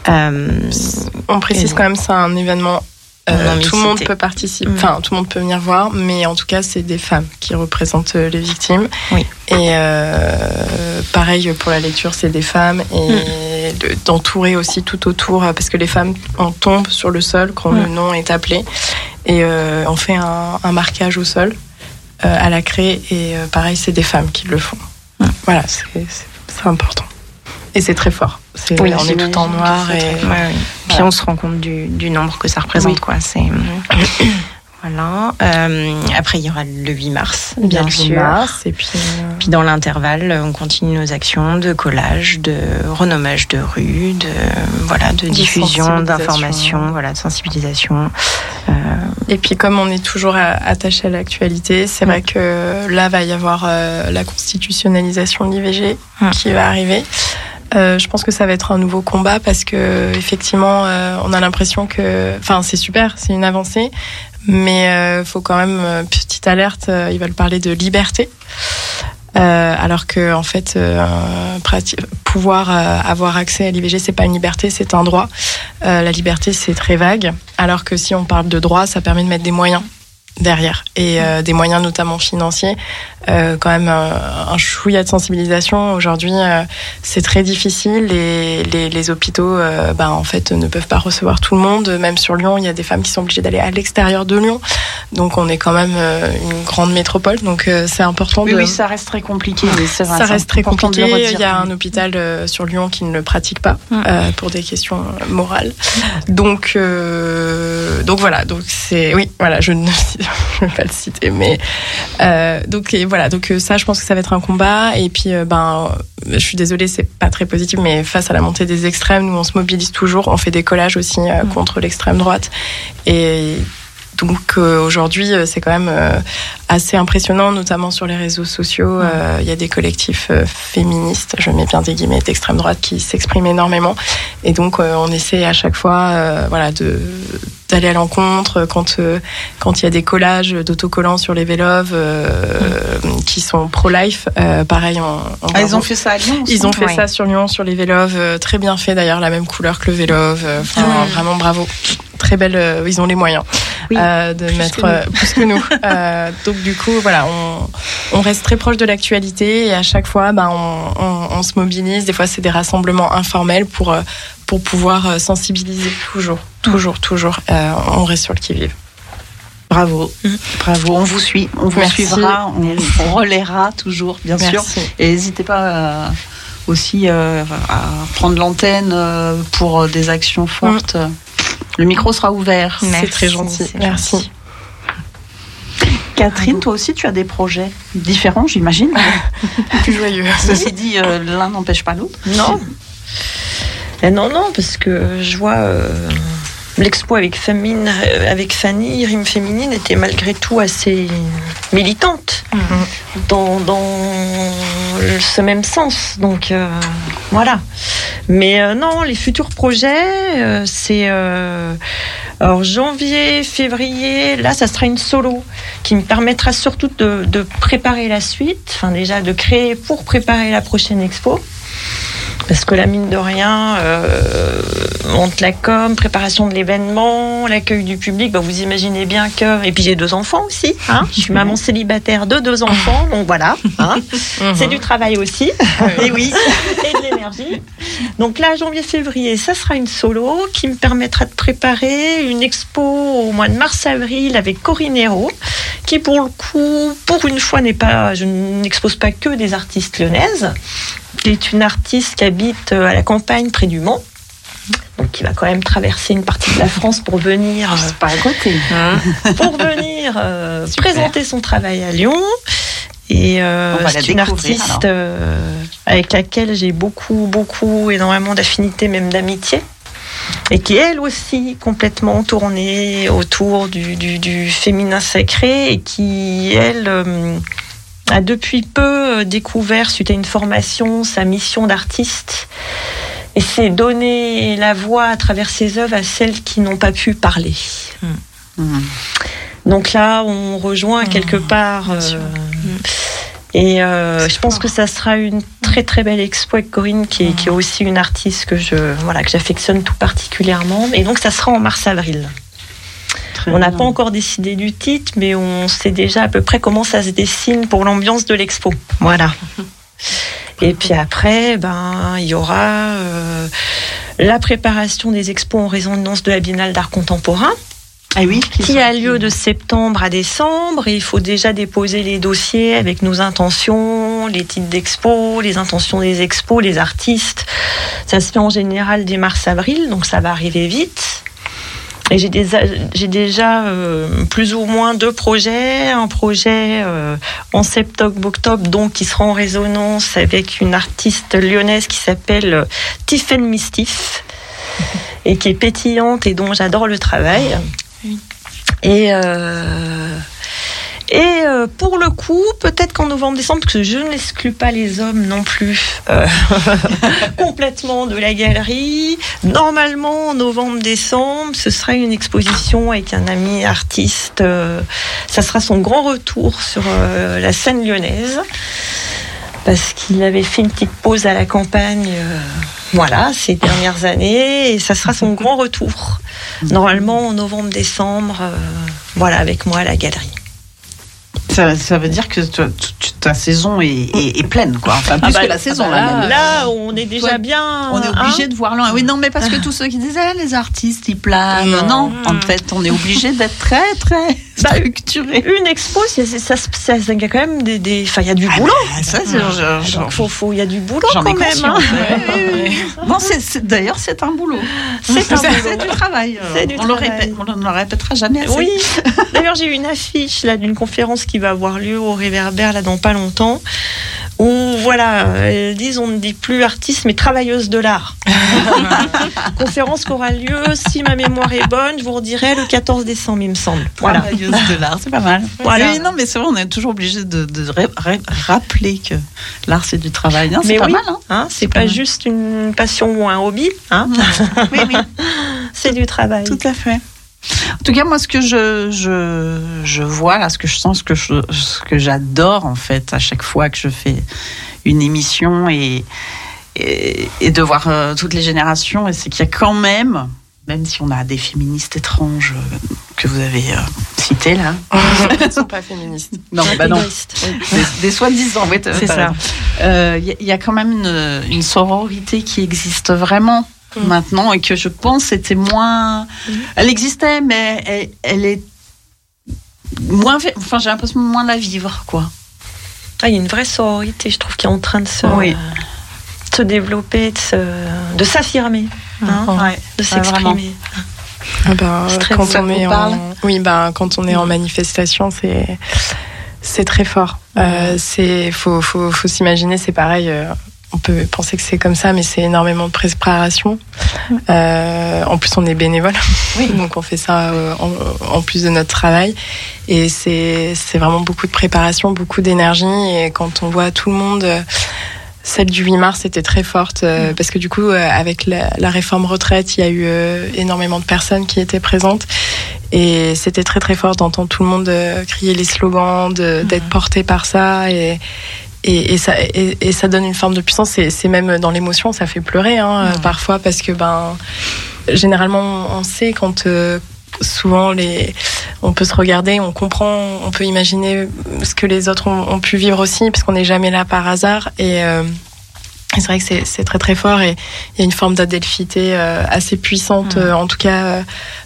On précise quand même, c'est un événement. Non tout le monde peut participer, Mm. enfin tout le monde peut venir voir, mais en tout cas c'est des femmes qui représentent les victimes. Oui. Et pareil pour la lecture, c'est des femmes et Mm. de- d'entourer aussi tout autour, parce que les femmes on tombe sur le sol quand le Mm. nom est appelé et euh, on fait un, un marquage au sol à la craie et euh, pareil c'est des femmes qui le font. Voilà, c'est important et c'est très fort. C'est- Oui, on est tout en noir et très Ouais, ouais. Puis Voilà. on se rend compte du, du nombre que ça représente, Oui. quoi. C'est voilà. Euh, après, il y aura le 8 mars, bien sûr. mars, et puis euh, Puis dans l'intervalle, on continue nos actions de collage, de renommage de rue, de voilà, de, De diffusion, sensibilisation. d'information, voilà, de sensibilisation. Euh, et puis comme on est toujours attaché à l'actualité, c'est vrai que là va y avoir euh, la constitutionnalisation de l'IVG Mm. qui va arriver. Euh, je pense que ça va être un nouveau combat parce que effectivement, euh, on a l'impression que, enfin, c'est super, c'est une avancée, mais euh, faut quand même petite alerte. ils veulent parler de liberté. Euh, alors que en fait, euh, pouvoir euh, avoir accès à l'IVG, c'est pas une liberté, c'est un droit. Euh, la liberté, c'est très vague. Alors que si on parle de droit, ça permet de mettre des moyens derrière et euh, des moyens notamment financiers. Euh, quand même euh, un chouïa de sensibilisation. Aujourd'hui, euh, c'est très difficile. Les, les, les hôpitaux, ben, en fait, ne peuvent pas recevoir tout le monde. Même sur Lyon, il y a des femmes qui sont obligées d'aller à l'extérieur de Lyon. Donc on est quand même une grande métropole, donc c'est important Oui, de. oui, ça reste très compliqué. oui, ça reste très compliqué. Il y a un hôpital sur Lyon qui ne le pratique pas Mm. pour des questions morales. Donc, donc voilà. Donc c'est oui, voilà. Je ne je vais pas le citer, mais euh, donc et voilà. Donc euh, ça, je pense que ça va être un combat. Et puis euh, ben, je suis désolée, c'est pas très positif, mais face à la montée des extrêmes, nous on se mobilise toujours. On fait des collages aussi euh, contre l'extrême droite et donc euh, aujourd'hui, euh, c'est quand même euh, assez impressionnant, notamment sur les réseaux sociaux. Il y a des collectifs féministes, je mets bien des guillemets, d'extrême droite qui s'expriment énormément. Et donc on essaie à chaque fois voilà, de d'aller à l'encontre quand euh, quand il y a des collages d'autocollants sur les vélos euh, qui sont pro-life. euh, pareil, on, on Ah, ils ont fait ça à Lyon ils ont fait Ouais. ça sur Lyon, sur les vélos, euh, très bien fait d'ailleurs, la même couleur que le vélo. Enfin, vraiment bravo. Très belle, euh, ils ont les moyens Oui, euh, de mettre que euh, plus que nous. Euh, donc du coup, voilà, on, on reste très proche de l'actualité et à chaque fois, ben, on, on- on se mobilise. Des fois, c'est des rassemblements informels pour pour pouvoir sensibiliser toujours, toujours, toujours. Euh, on reste sur le qui vive. Bravo, bravo. On vous suit, on vous Merci. suivra, on, on relaiera toujours, bien sûr. Et n'hésitez pas euh, aussi euh, à prendre l'antenne euh, pour des actions fortes. Le micro sera ouvert. C'est très gentil. Merci. gentil. Catherine, toi aussi, tu as des projets différents, j'imagine. Plus joyeux. Ceci dit, euh, l'un n'empêche pas l'autre. Non. Eh non, non, parce que je vois euh, l'expo avec, Famine, euh, avec Fanny, Rime Féminine, était malgré tout assez militante dans, dans le- ce même sens. Donc euh, voilà. Mais euh, non, les futurs projets, euh, c'est. euh, alors janvier, février, là, ça sera une solo qui me permettra surtout de, de préparer la suite, enfin déjà de créer pour préparer la prochaine expo. Parce que la mine de rien, euh, entre la com, préparation de l'événement, l'accueil du public, bah, vous imaginez bien que. Et puis j'ai deux enfants aussi. Hein je suis maman célibataire de deux enfants, donc voilà. hein. C'est du travail aussi. Et oui, et de l'énergie. Donc là, janvier-février, ça sera une solo qui me permettra de préparer une expo au mois de mars-avril avec Corinne Hérault, qui pour le coup, pour une fois, n'est pas, je n'expose pas que des artistes lyonnaises, qui est une artiste qui habite euh, à la campagne près du Mans. Donc, qui va quand même traverser une partie de la France pour venir, euh, C'est pas à côté. pour venir euh, présenter son travail à Lyon. Et euh, c'est une artiste euh, avec laquelle j'ai beaucoup, beaucoup, énormément d'affinités, même d'amitié. Et qui, elle aussi, complètement tournée autour du, du- du féminin sacré et qui, elle, euh, a depuis peu euh, découvert, suite à une formation, sa mission d'artiste. Et c'est donner la voix à travers ses œuvres à celles qui n'ont pas pu parler. Mhm. Donc là, on rejoint quelque part. euh, et euh, je pense que ça sera une très très belle expo avec Corinne, qui est, qui est aussi une artiste que je voilà que j'affectionne tout particulièrement. Et donc ça sera en mars-avril. On n'a pas encore décidé du titre, mais on sait déjà à peu près comment ça se dessine pour l'ambiance de l'expo. Voilà. Et puis après, ben, il y aura euh, la préparation des expos en résonance de la Biennale d'art contemporain Ah oui, qui a lieu de septembre à décembre. Et il faut déjà déposer les dossiers avec nos intentions, les titres d'expo, les intentions des expos, les artistes. Ça se fait en général dès mars-avril, donc ça va arriver vite. Et j'ai déjà euh, plus ou moins deux projets. Un projet euh, en septembre-octobre, donc qui sera en résonance avec une artiste lyonnaise qui s'appelle euh, Tiffen Mistif et qui est pétillante et dont j'adore le travail. Et, euh, et euh, pour le coup, peut-être qu'en novembre-décembre, parce que je n'exclus pas les hommes non plus euh, complètement de la galerie. Normalement, en novembre-décembre, ce sera une exposition avec un ami artiste. euh, ça sera son grand retour sur euh, la scène lyonnaise. Parce qu'il avait fait une petite pause à la campagne, voilà, ces dernières années, et ça sera son grand retour. Normalement, en novembre-décembre, voilà, avec moi à la galerie. Ça, ça veut dire que tu- ta saison est, est- est pleine, quoi. Enfin, plus Ah bah, que la saison, ah là, bah là, on est déjà bien. On est hein. obligé de voir loin. Oui, non, mais parce que tous ceux qui disaient les artistes, ils planent. Non, Non. en fait, on est obligé d'être très, très Bah, structuré. Une expo, ça, se- ça, il y a quand même des, des- enfin, il y a du Ah boulot. bah, ça, faut, faut, il y a du boulot quand même. hein. Bon, d'ailleurs, c'est un boulot. C'est du travail. du on, le travail. répète- on ne le répétera jamais assez. Oui. D'ailleurs, j'ai eu une affiche là d'une conférence qui va avoir lieu au Réverbère là dans pas longtemps. Où voilà, elles disent on ne dit plus artiste mais travailleuse de l'art. conférence qui aura lieu, si ma mémoire est bonne, je vous redirai le 14 décembre, il me semble. Voilà. Travailleuse de l'art, c'est pas mal. Voilà. Oui, non, mais c'est vrai, on est toujours obligé de, de ré- ré- rappeler que l'art, c'est du travail. Non, Mais C'est pas oui. mal, hein Hein, c'est pas pas mal. juste une passion ou un hobby, hein. Oui, oui. c'est du travail. Tout à fait. En tout cas, moi, ce que je, je, je vois, là, ce que je sens, ce que je- ce que j'adore, en fait, à chaque fois que je fais une émission et, et, et de voir euh, toutes les générations, et c'est qu'il y a quand même, même si on a des féministes étranges euh, que vous avez euh, citées, là, Ils ne sont pas féministes. non, bah non, des, des soi-disant, oui, C'est ça. Euh, Il y, y a quand même une, une sororité qui existe vraiment Mm. maintenant et que je pense était moins. Elle existait, mais elle, elle est moins. Enfin, j'ai l'impression de moins la vivre, quoi. Ah, il y a une vraie sororité, je trouve, qui est en train de se, Oui. de se développer, de se- de s'affirmer, hein. Ouais, de vraiment. s'exprimer. Ah ben, C'est très- quand on est en, oui, ben, quand on est en manifestation, c'est c'est très fort. Euh, c'est faut faut, faut s'imaginer, c'est pareil. euh, on peut penser que c'est comme ça, mais c'est énormément de préparation. Euh, en plus, on est bénévole, donc on fait ça euh, en, en plus de notre travail. Et c'est vraiment beaucoup de préparation, beaucoup d'énergie. Et quand on voit tout le monde. euh, celle du 8 mars était très forte euh, parce que du coup, avec la, la réforme retraite, il y a eu énormément de personnes qui étaient présentes et c'était très très fort d'entendre tout le monde crier les slogans, de- d'être porté par ça et et, et ça et, et ça donne une forme de puissance. C'est c'est même dans l'émotion, ça fait pleurer hein, euh, parfois parce que ben généralement on sait quand euh, souvent les on peut se regarder, on comprend, on peut imaginer ce que les autres ont, ont pu vivre aussi, parce qu'on n'est jamais là par hasard. Et, euh, c'est vrai que c'est- très très fort et il y a une forme d'adelphité euh, assez puissante. Euh, en tout cas, euh,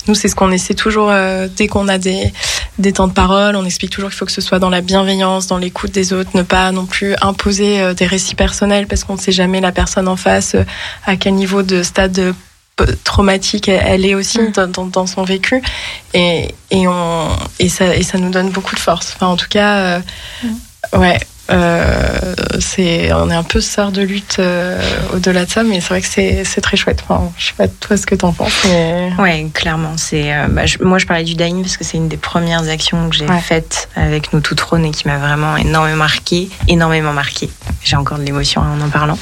nous, c'est ce qu'on essaie toujours euh, dès qu'on a des, des temps de parole. On explique toujours qu'il faut que ce soit dans la bienveillance, dans l'écoute des autres, ne pas non plus imposer euh, des récits personnels parce qu'on ne sait jamais la personne en face euh, à quel niveau de stade traumatique elle- est aussi dans, dans- dans son vécu et, et, on, et, ça, et ça nous donne beaucoup de force. Enfin, en tout cas, euh, ouais. Euh, c'est on est un peu sœur de lutte euh, au-delà de ça mais c'est vrai que c'est très chouette enfin, je sais pas toi ce que t'en penses mais Ouais, clairement. C'est, euh, bah, moi, je parlais du dying parce que c'est une des premières actions que j'ai Ouais. faites avec nous tout trône et qui m'a vraiment énormément marqué, énormément marqué. J'ai encore de l'émotion en en parlant.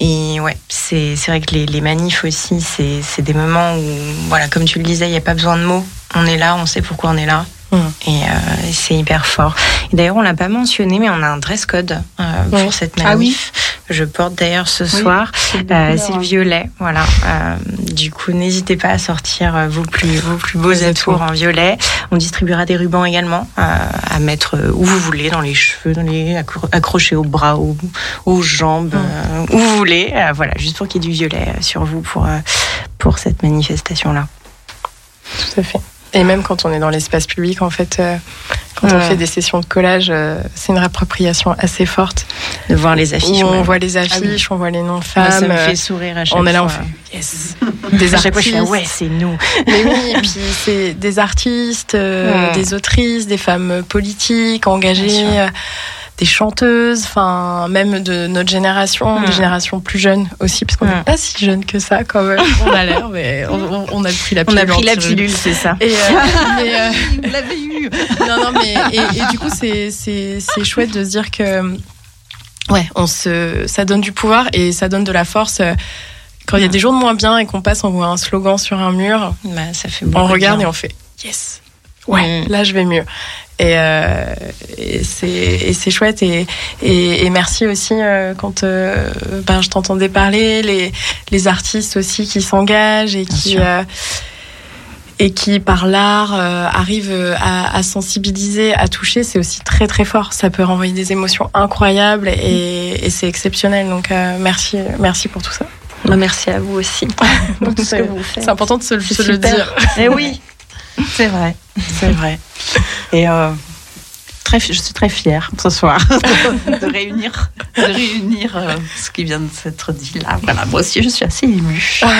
Et ouais, c'est, vrai que les, les manifs aussi, c'est, c'est des moments où, voilà, comme tu le disais, il n'y a pas besoin de mots. On est là, on sait pourquoi on est là. Mhm. Et euh, c'est hyper fort. D'ailleurs, on l'a pas mentionné, mais on a un dress code euh, Ouais. pour cette Ah oui. manif. Je porte d'ailleurs ce Oui. soir. C'est Euh, le violet, voilà. Euh, du coup, n'hésitez pas à sortir vos plus, vos plus beaux Les atours en violet. On distribuera des rubans également à mettre où vous voulez, dans les cheveux, dans les accro- accrochés aux bras, aux, aux jambes, euh, où vous voulez. Voilà, juste pour qu'il y ait du violet sur vous pour, pour cette manifestation-là. tout à fait et même quand on est dans l'espace public en fait euh, quand on fait des sessions de collage euh, c'est une réappropriation assez forte De voir les où affiches. on voit les affiches on voit les noms de Moi, ça femmes me euh, fait sourire à chaque on est là on fois. fait yes des À chaque fois, je fais ouais, c'est nous. Mais oui, et puis c'est des artistes, euh, Ouais. des autrices, des femmes politiques engagées, euh, des chanteuses, enfin même de notre génération, des générations plus jeunes aussi, parce qu'on n'est Mm. pas si jeunes que ça quand même. On a l'air, mais on, on- on a pris la On pilule. a pris la pilule, c'est ça. Et, euh, mais, euh, Vous l'avez eu. non, non, mais et, et du coup, c'est chouette de se dire que ouais, on se ça donne du pouvoir et ça donne de la force. euh, Quand il y a des jours de moins bien et qu'on passe, on voit un slogan sur un mur, Bah, ça fait on regarde bien. et on fait yes. Ouais, là je vais mieux. Et, euh, et c'est et chouette et, et, et merci aussi euh, quand euh, ben, je t'entendais parler les les artistes aussi qui s'engagent et qui euh, et qui par l'art euh, arrivent à, à sensibiliser, à toucher, c'est aussi très très fort. Ça peut renvoyer des émotions incroyables et, et c'est exceptionnel. Donc euh, merci merci pour tout ça. Bah, merci à vous aussi pour tout ce que vous faites. C'est important de se, se le dire. Eh oui, C'est vrai, c'est vrai. Et euh, très, je suis très fière ce soir de réunir, de réunir euh, ce qui vient de s'être dit là. Voilà, moi aussi je suis assez émue.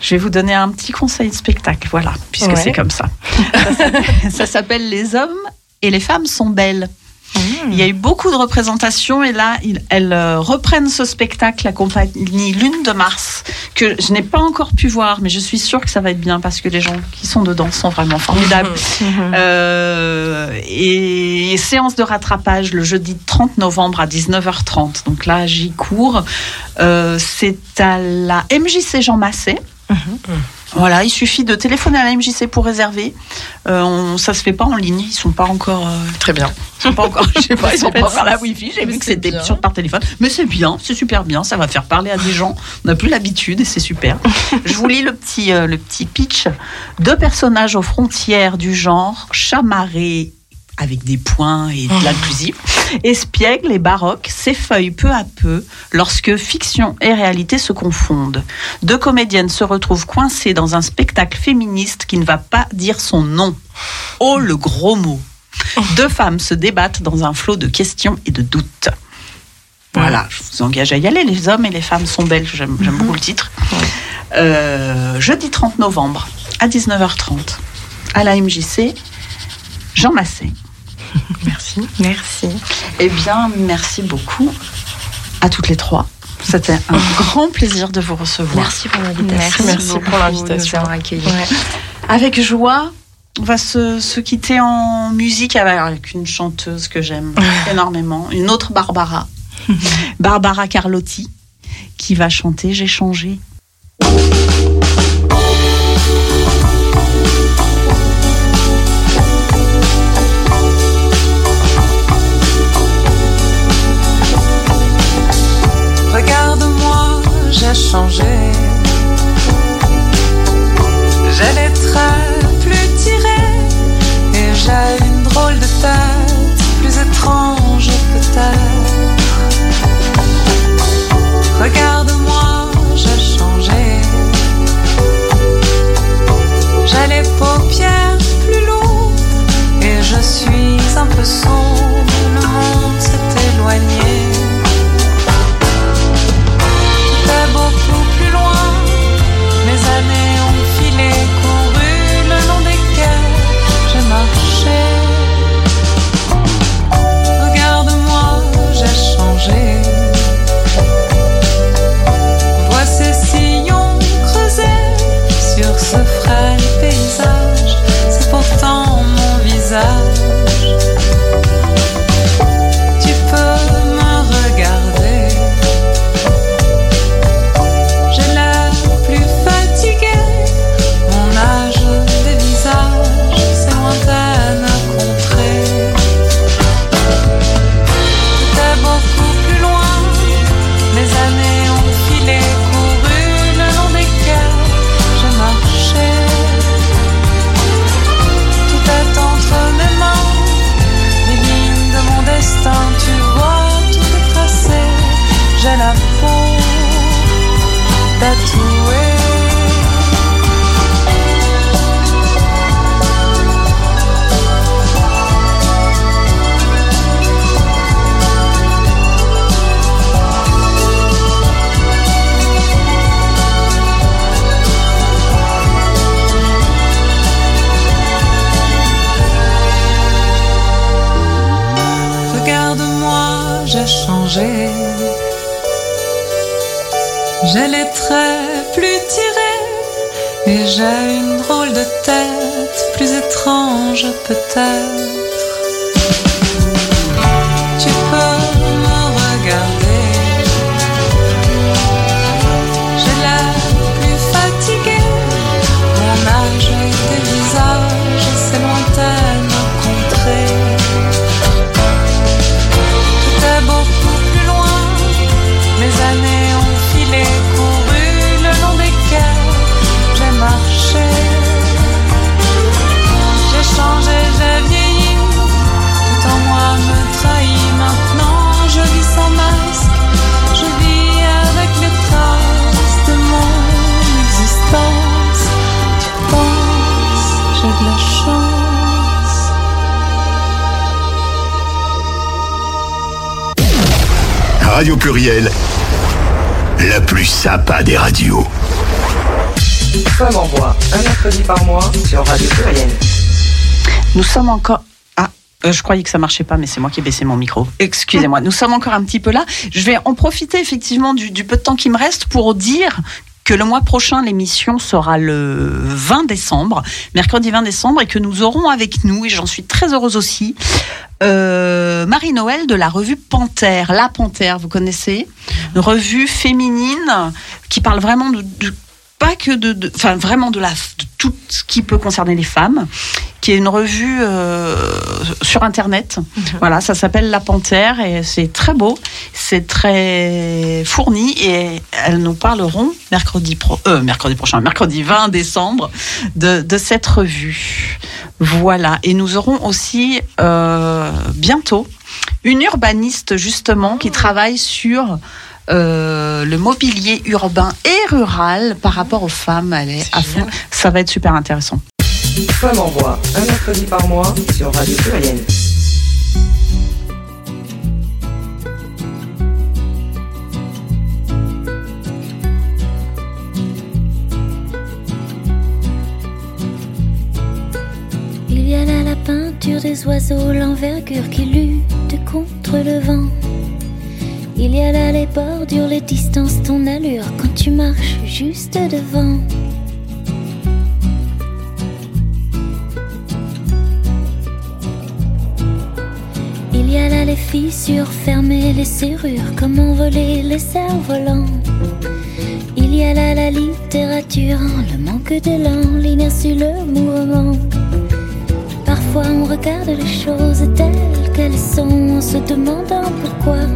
Je vais vous donner un petit conseil de spectacle, voilà, puisque Ouais. c'est comme ça. Ça s'appelle Les hommes et les femmes sont belles. Il y a eu beaucoup de représentations et là, ils- elles euh, reprennent ce spectacle, la compagnie Lune de Mars, que je n'ai pas encore pu voir, mais je suis sûre que ça va être bien parce que les gens qui sont dedans sont vraiment formidables. Euh, et, séance de rattrapage le jeudi 30 novembre à 19h30. Donc là, j'y cours. Euh, c'est à la MJC Jean Massé. Voilà, il suffit de téléphoner à la MJC pour réserver. Euh, on, ça se fait pas en ligne, ils sont pas encore. euh, Très bien. ils sont pas encore. Je sais pas, ils sont pas encore la Wi-Fi. J'ai vu que c'est c'était par téléphone, mais c'est bien, c'est super bien. Ça va faire parler à des gens. On n'a plus l'habitude et c'est super. Je vous lis le petit euh, le petit pitch. Deux personnages aux frontières du genre chamarrés avec des points et de l'inclusif, espiègle et baroque s'effeuillent peu à peu lorsque fiction et réalité se confondent. Deux comédiennes se retrouvent coincées dans un spectacle féministe qui ne va pas dire son nom. Oh le gros mot Deux femmes se débattent dans un flot de questions et de doutes. Voilà, je vous engage à y aller. Les hommes et les femmes sont belles. J'aime j'aime beaucoup le titre. Euh, jeudi 30 novembre à 19h30 à la MJC, Jean Massé. Merci. Merci. Eh bien, merci beaucoup à toutes les trois. C'était un grand plaisir de vous recevoir. Merci pour l'invitation. Merci beaucoup pour l'invitation. Ouais. Avec joie, on va se, se quitter en musique avec avec une chanteuse que j'aime énormément, une autre Barbara, Barbara Carlotti, qui va chanter J'ai changé. J'ai changé. J'ai les traits plus tirés et j'ai une drôle de tête, plus étrange peut-être. Regarde-moi, j'ai changé. J'ai les paupières plus lourdes et je suis un peu sourde. Le monde s'est éloigné. Beaucoup plus loin. Mes années ont filé, couru le long des quais. J'ai marché. Regarde-moi, j'ai changé. Vois ces sillons creusés sur ce frêle paysage. C'est pourtant mon visage. Radio Pluriel, la plus sympa des radios. Femme en voix, un mercredi par mois sur Radio Pluriel. Nous sommes encore. Ah, euh, je croyais que ça marchait pas, mais c'est moi qui ai baissé mon micro. Excusez-moi. Nous sommes encore un petit peu là. Je vais en profiter effectivement du, du peu de temps qui me reste pour dire que le mois prochain, l'émission sera le 20 décembre, mercredi 20 décembre, et que nous aurons avec nous, et j'en suis très heureuse aussi, euh, Marie-Noël de la revue Panthère. La Panthère, vous connaissez Une revue féminine qui parle vraiment de, de- pas que de, enfin vraiment de la de tout ce qui peut concerner les femmes, qui est une revue euh, sur internet. Voilà, ça s'appelle La Panthère et c'est très beau, c'est très fourni et elles nous parleront mercredi pro, euh, mercredi prochain, mercredi 20 décembre de, de cette revue. Voilà, et nous aurons aussi euh, bientôt une urbaniste justement qui travaille sur euh, le mobilier urbain et rural par rapport aux femmes. Elle est à fond. Ça va être super intéressant. Femme en voix, un mercredi par mois sur Radio Pluriel. Il y a là la peinture des oiseaux, l'envergure qui lutte contre le vent. Il y a là les bordures, les distances, ton allure quand tu marches juste devant. Il y a là les fissures fermées, les serrures, comment voler les cerfs-volants. Il y a là la littérature, le manque d'élan, l'inertie, le mouvement. Parfois on regarde les choses telles qu'elles sont en se demandant pourquoi.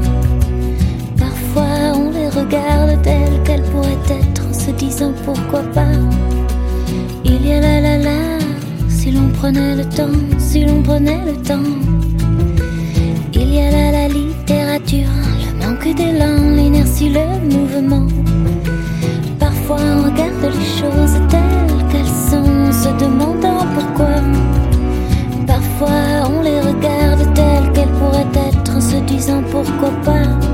Parfois on les regarde telles qu'elles pourraient être en se disant pourquoi pas. Il y a la la la, si l'on prenait le temps, si l'on prenait le temps. La littérature, le manque d'élan, l'inertie, le mouvement. Parfois on regarde les choses telles qu'elles sont se demandant pourquoi. Parfois on les regarde telles qu'elles pourraient être se disant pourquoi pas.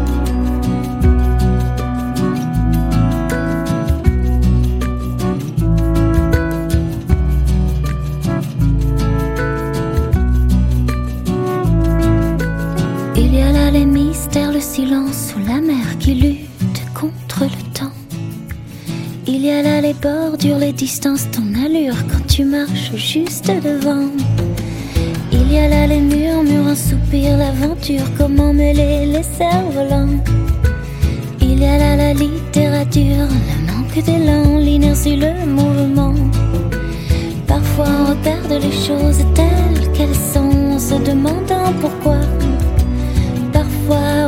Le silence sous la mer qui lutte contre le temps. Il y a là les bordures, les distances, ton allure quand tu marches juste devant. Il y a là les murmures, un soupir, l'aventure, comment mêler les cerfs-volants. Il y a là la littérature, le manque d'élan, l'inertie, le mouvement. Parfois on regarde les choses telles qu'elles sont se demandant pourquoi. Parfois